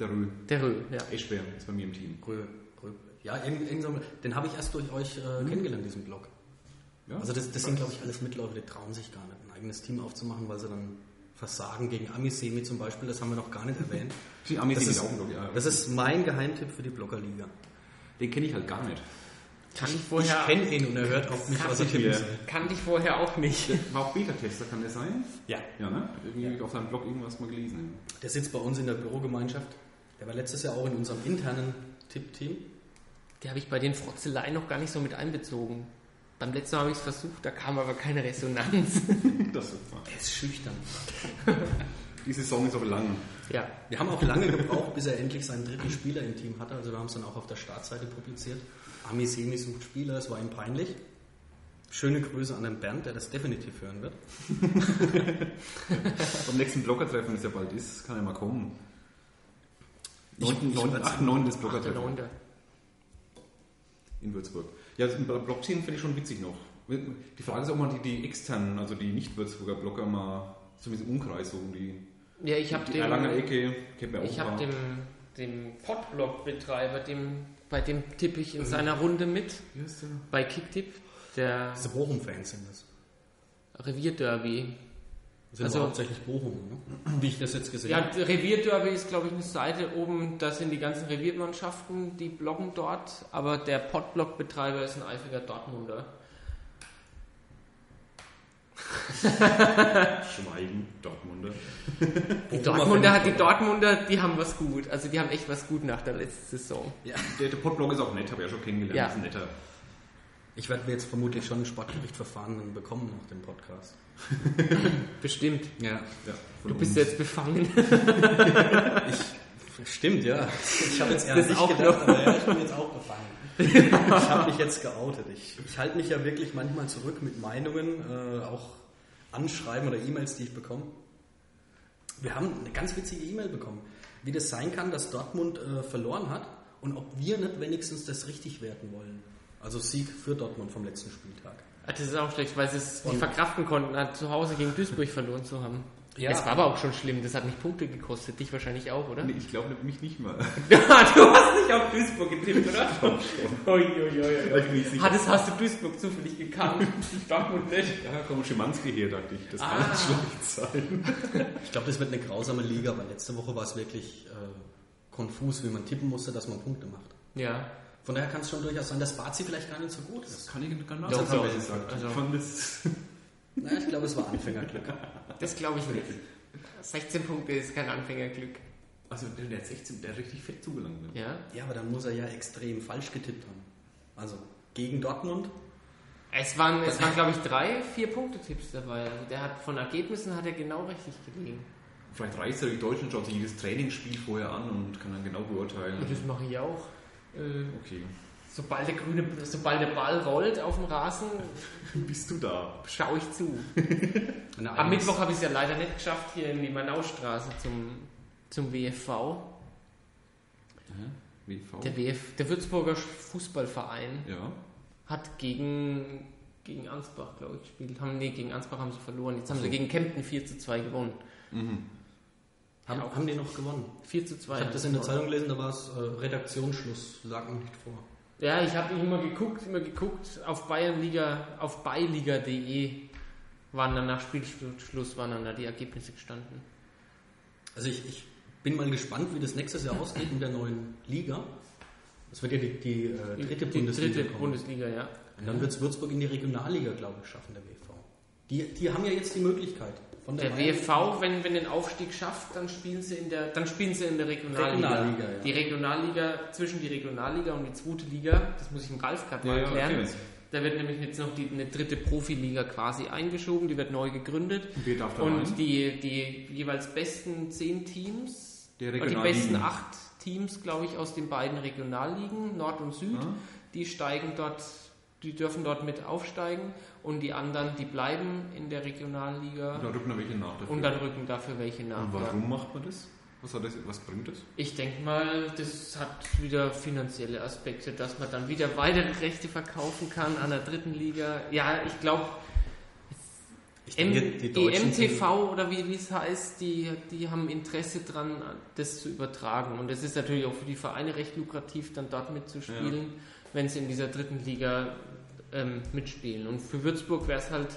Der Rö. Der Rö, ja. Eschbär ist bei mir im Team. Rö, Rö. Ja, irgend, irgend so, den habe ich erst durch euch äh, kennengelernt, diesen Blog. Ja? Also das, das sind, glaube ich, alles Mitläufer, die trauen sich gar nicht, ein eigenes Team aufzumachen, weil sie dann versagen gegen Amisemi zum Beispiel, das haben wir noch gar nicht erwähnt. Die Amis Das ist, auch ja. das ist mein Geheimtipp für die Bloggerliga. Den kenne ich halt gar nicht. Kann ich Ich vorher, kenne ihn und er hört auf mich, was ich ich tippen mir- soll. kannte ich vorher auch nicht. War auch Beta-Tester, kann der sein? Ja. Ja, ne? Irgendwie auf seinem Blog irgendwas mal gelesen. Der sitzt bei uns in der Bürogemeinschaft. Der war letztes Jahr auch in unserem internen Tippteam. Die habe ich bei den Frotzeleien noch gar nicht so mit einbezogen. Beim letzten Mal habe ich es versucht, da kam aber keine Resonanz. Das ist. Er ist schüchtern. Die Saison ist aber lang. ja. Wir haben auch lange gebraucht, bis er endlich seinen dritten Spieler im Team hatte. Also wir haben es dann auch auf der Startseite publiziert. Ami Semi sucht Spieler, es war ihm peinlich. Schöne Grüße an den Bernd, der das definitiv hören wird. Beim nächsten Bloggertreffen, das ja bald ist, kann er mal kommen. Ich- 9. ich 9. würd's- 8. 9. das Der Bloggertreffen Neunte. In Würzburg. Ja, das Blog-Szenen finde ich schon witzig noch. Die Frage ist, ob man die, die externen, also die nicht-Würzburger Blogger mal so ein bisschen Umkreis, so um die, Ja, ich habe die dem, Erlanger Ecke, kennt man auch ich hab paar. dem, dem Podblog-Betreiber, dem, bei dem tippe ich in seiner Runde mit, Wie heißt der? bei Kicktipp, der Diese Bochum-Fans sind das. Revierderby. Das sind Also- hauptsächlich Bochum, ne? wie ich das jetzt gesehen Ja, habe. Revierderby ist, glaube ich, eine Seite oben, da sind die ganzen Reviermannschaften, die bloggen dort, aber der Podblog-Betreiber ist ein eifriger Dortmunder. Schweigen, Dortmunder. Die Dortmunder, hat, die Dortmunder, die haben was gut. Also die haben echt was gut nach der letzten Saison. Der, der Podblog ist auch nett, habe ich ja schon kennengelernt. Ja. Ist ein netter. Ich werde mir jetzt vermutlich schon ein Sportgerichtsverfahren bekommen nach dem Podcast. Bestimmt. Ja. Ja, Du bist uns. jetzt befangen. Stimmt, ja. Ich habe jetzt eher Das nicht auch gedacht, aber ja, ich bin jetzt auch befangen. ich habe mich jetzt geoutet. Ich, ich halte mich ja wirklich manchmal zurück mit Meinungen, äh, auch Anschreiben oder E-Mails, die ich bekomme. Wir haben eine ganz witzige E-Mail bekommen, wie das sein kann, dass Dortmund äh, verloren hat und ob wir nicht wenigstens das richtig werten wollen. Also Sieg für Dortmund vom letzten Spieltag. Das ist auch schlecht, weil sie es nicht verkraften konnten, hat zu Hause gegen Duisburg verloren zu haben. Ja. Das war aber auch schon schlimm. Das hat mich Punkte gekostet. Dich wahrscheinlich auch, oder? Nee, ich glaube mich nicht mal. du hast nicht auf Duisburg getippt, oder? Ui, ui, ui, ui. Ich bin nicht sicher. Hattest, hast du Duisburg zufällig gekannt? Dortmund nicht. Ja, komm, Schimanski hier, dachte ich. Das kann Ah. nicht schlecht sein. Ich glaube, das wird eine grausame Liga, weil letzte Woche war es wirklich äh, konfus, wie man tippen musste, dass man Punkte macht. Ja. Von daher kann es schon durchaus sein, dass Bazi vielleicht gar nicht so gut ist. Kann ich gar nicht sagen, doch. wer das. Also- Ich fand das Naja, ich glaube, es war Anfängerglück. Das glaube ich nicht. 16 Punkte ist kein Anfängerglück. also der, der hat 16, der hat richtig fett zugelangt. Ne? Ja. Ja, aber dann muss er ja extrem falsch getippt haben. Also gegen Dortmund. Es waren, es waren glaube ich, drei, vier Punkte-Tipps dabei. Also der hat von Ergebnissen hat er genau richtig gelegen. Vielleicht reißt er die Deutschen, schaut sich jedes Trainingsspiel vorher an und kann dann genau beurteilen. Und das mache ich auch. Äh, Okay. sobald, der grüne, sobald der Ball rollt auf dem Rasen, Bist du da? schaue ich zu. Am. Mittwoch habe ich es ja leider nicht geschafft, hier in die Manaustraße zum, zum WFV. WV? Der, WF, der Würzburger Fußballverein ja. hat gegen, gegen Ansbach, glaube ich, gespielt. Haben, nee, gegen Ansbach haben sie verloren. Jetzt haben sie gegen Kempten 4 zu 2 gewonnen. Haben, haben die noch gewonnen? 4 zu 2. Ich habe das in der Zeitung gelesen, da war es äh, Redaktionsschluss, lag noch nicht vor. Ja, ich habe immer geguckt, immer geguckt. Auf Bayernliga, auf beiliga.de waren dann nach Spielschluss waren dann da die Ergebnisse gestanden. Also ich, ich bin mal gespannt, wie das nächstes Jahr ausgeht mit der neuen Liga. Das wird ja die, die, äh, dritte die Bundesliga dritte kommen. Bundesliga, ja. Und dann wird es Würzburg in die Regionalliga, glaube ich, schaffen, der WV. Die, die haben ja jetzt die Möglichkeit. Von Der Bayern- WFV, wenn, wenn den Aufstieg schafft, dann spielen sie in der, dann spielen sie in der Regionalliga. Regionalliga, ja. Die Regionalliga, zwischen die Regionalliga und die zweite Liga, das muss ich im Ralf gerade mal erklären. okay. Da wird nämlich jetzt noch die, eine dritte Profiliga quasi eingeschoben, die wird neu gegründet. Und Und die, die jeweils besten zehn Teams, Der die Regionalligen. besten acht Teams, glaube ich, aus den beiden Regionalligen, Nord und Süd, Ah. die steigen dort, die dürfen dort mit aufsteigen und die anderen, die bleiben in der Regionalliga Und da rücken da welche nach dafür. und dann rücken dafür welche nach. Und warum macht man das? Was, das, was bringt das? Ich denke mal, das hat wieder finanzielle Aspekte, dass man dann wieder weitere Rechte verkaufen kann an der dritten Liga. Ja, ich glaube, die EMTV oder wie es heißt, die, die haben Interesse dran, das zu übertragen. Und es ist natürlich auch für die Vereine recht lukrativ, dann dort mitzuspielen, wenn sie in dieser dritten Liga ähm, mitspielen. Und für Würzburg wäre es halt,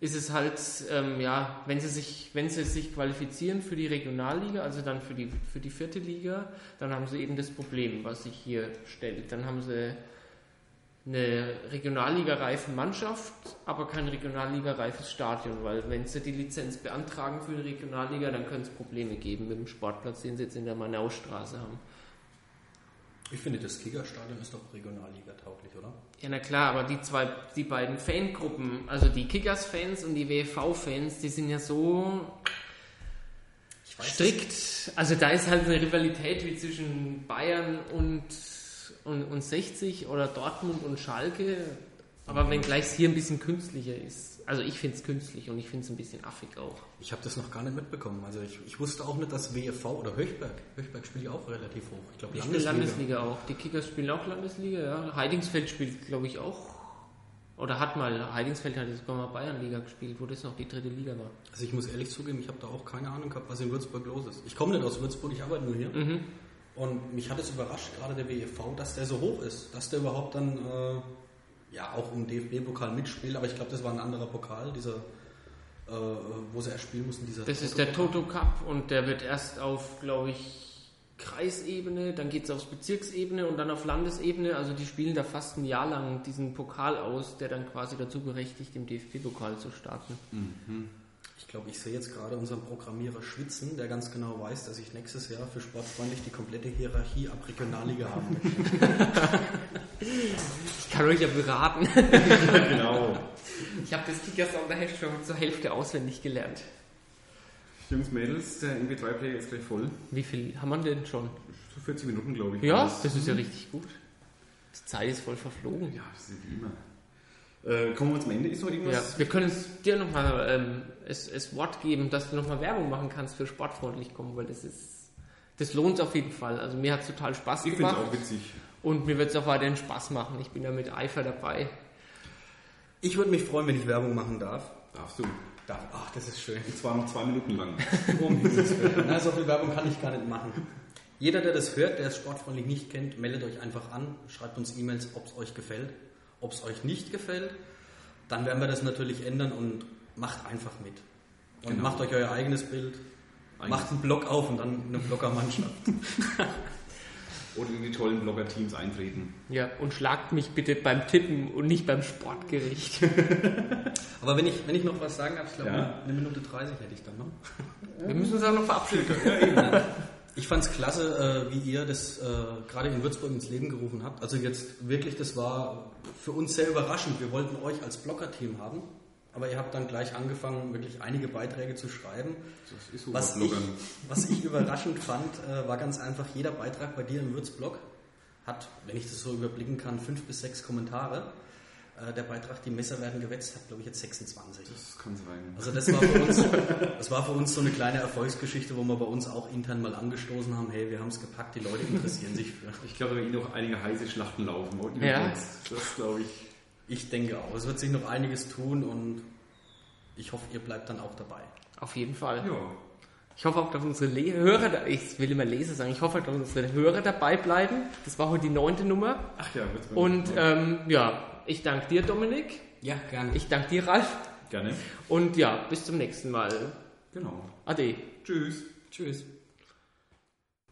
ist es halt, ähm, ja, wenn sie sich, wenn sie sich qualifizieren für die Regionalliga, also dann für die, für die vierte Liga, dann haben sie eben das Problem, was sich hier stellt. Dann haben sie eine Regionalliga-reife Mannschaft, aber kein Regionalliga-reifes Stadion, weil wenn sie die Lizenz beantragen für die Regionalliga, dann können es Probleme geben mit dem Sportplatz, den sie jetzt in der Manaustraße haben. Ich finde, das Kickerstadion ist doch Regionalliga tauglich, oder? Ja, na klar, aber die zwei, die beiden Fangruppen, also die Kickers-Fans und die WFV-Fans, die sind ja so strikt. Also da ist halt eine Rivalität wie zwischen Bayern und, und, und 60 oder Dortmund und Schalke. Aber wenngleich es hier ein bisschen künstlicher ist. Also ich finde es künstlich und ich finde es ein bisschen affig auch. Ich habe das noch gar nicht mitbekommen. Also ich, ich wusste auch nicht, dass WFV oder Höchberg, Höchberg spielt ja auch relativ hoch. Ich glaube spiele Landesliga auch. Die Kickers spielen auch Landesliga, ja. Heidingsfeld spielt, glaube ich, auch. Oder hat mal, Heidingsfeld hat jetzt sogar mal Bayernliga gespielt, wo das noch die dritte Liga war. Also ich muss ehrlich zugeben, ich habe da auch keine Ahnung gehabt, was in Würzburg los ist. Ich komme nicht aus Würzburg, ich arbeite nur hier. Mhm. Und mich hat es überrascht, gerade der WFV, dass der so hoch ist. Dass der überhaupt dann äh, ja auch um DFB-Pokal mitspielt. Aber ich glaube, das war ein anderer Pokal, dieser, äh, wo sie erst spielen mussten. Dieser Das ist der Toto Cup und der wird erst auf, glaube ich, Kreisebene, dann geht es aufs Bezirksebene und dann auf Landesebene. Also die spielen da fast ein Jahr lang diesen Pokal aus, der dann quasi dazu berechtigt, im DFB-Pokal zu starten. Ich glaube, ich sehe jetzt gerade unseren Programmierer schwitzen, der ganz genau weiß, dass ich nächstes Jahr für sportfreundlich die komplette Hierarchie ab Regionalliga haben möchte. Ich kann euch ja beraten. genau. Ich habe das Kickers-Sonderheft schon zur Hälfte auswendig gelernt. Jungs, Mädels, der MP3-Player ist gleich voll. Wie viel haben wir denn schon? So 40 Minuten, glaube ich. Ja, das ist ja richtig gut. Die Zeit ist voll verflogen. Ja, das ist wie immer. Äh, kommen wir zum Ende? Ist noch Ja, irgendwas? wir können es dir nochmal ähm, es, es Wort geben, dass du nochmal Werbung machen kannst für sportfreundlich kommen, weil das ist, das lohnt auf jeden Fall. Also mir hat es total Spaß Ich finde es gemacht auch witzig. und mir wird es auch weiterhin Spaß machen. Ich bin da mit Eifer dabei. Ich würde mich freuen, wenn ich Werbung machen darf. Darfst du. Darf. Ach, das ist schön. Und zwar noch zwei Minuten lang. Um. Na, so viel Werbung kann ich gar nicht machen. Jeder, der das hört, der es sportfreundlich nicht kennt, meldet euch einfach an, schreibt uns E-Mails, ob es euch gefällt. Ob es euch nicht gefällt, dann werden wir das natürlich ändern und macht einfach mit. Und Genau. macht euch euer eigenes Bild. Macht einen Blog auf und dann eine Bloggermannschaft. Oder in die tollen Blogger-Teams eintreten. Ja, und schlagt mich bitte beim Tippen und nicht beim Sportgericht. Aber wenn ich, wenn ich noch was sagen darf, ich glaube, Ja. eine Minute 30 hätte ich dann noch. Wir müssen uns auch noch verabschieden. Ich fand es klasse, äh, wie ihr das äh, gerade in Würzburg ins Leben gerufen habt. Also jetzt wirklich, das war für uns sehr überraschend. Wir wollten euch als Blogger-Team haben, aber ihr habt dann gleich angefangen, wirklich einige Beiträge zu schreiben. Das ist Was ich, was ich überraschend fand, äh, war ganz einfach, jeder Beitrag bei dir im Würzblog hat, wenn ich das so überblicken kann, fünf bis sechs Kommentare. Äh, der Beitrag Die Messer werden gewetzt hat, glaube ich, jetzt 26. Das kann sein. Also das war, für uns, das war für uns so eine kleine Erfolgsgeschichte, wo wir bei uns auch intern mal angestoßen haben, hey, wir haben es gepackt, die Leute interessieren sich für. Ich glaube, da werden eh noch einige heiße Schlachten laufen. Und Ja. Das glaube ich. Ich denke auch, es wird sich noch einiges tun und ich hoffe, ihr bleibt dann auch dabei. Auf jeden Fall. Ja. Ich hoffe auch, dass unsere Le Hörer, da- ich will immer Leser sagen, ich hoffe, dass unsere Hörer dabei bleiben. Das war heute die neunte Nummer. Ach ja, wird's mal- Und ähm, ja, ich danke dir, Dominik. Ja, gerne. Ich danke dir, Ralf. Gerne. Und ja, bis zum nächsten Mal. Genau. Ade. Tschüss. Tschüss.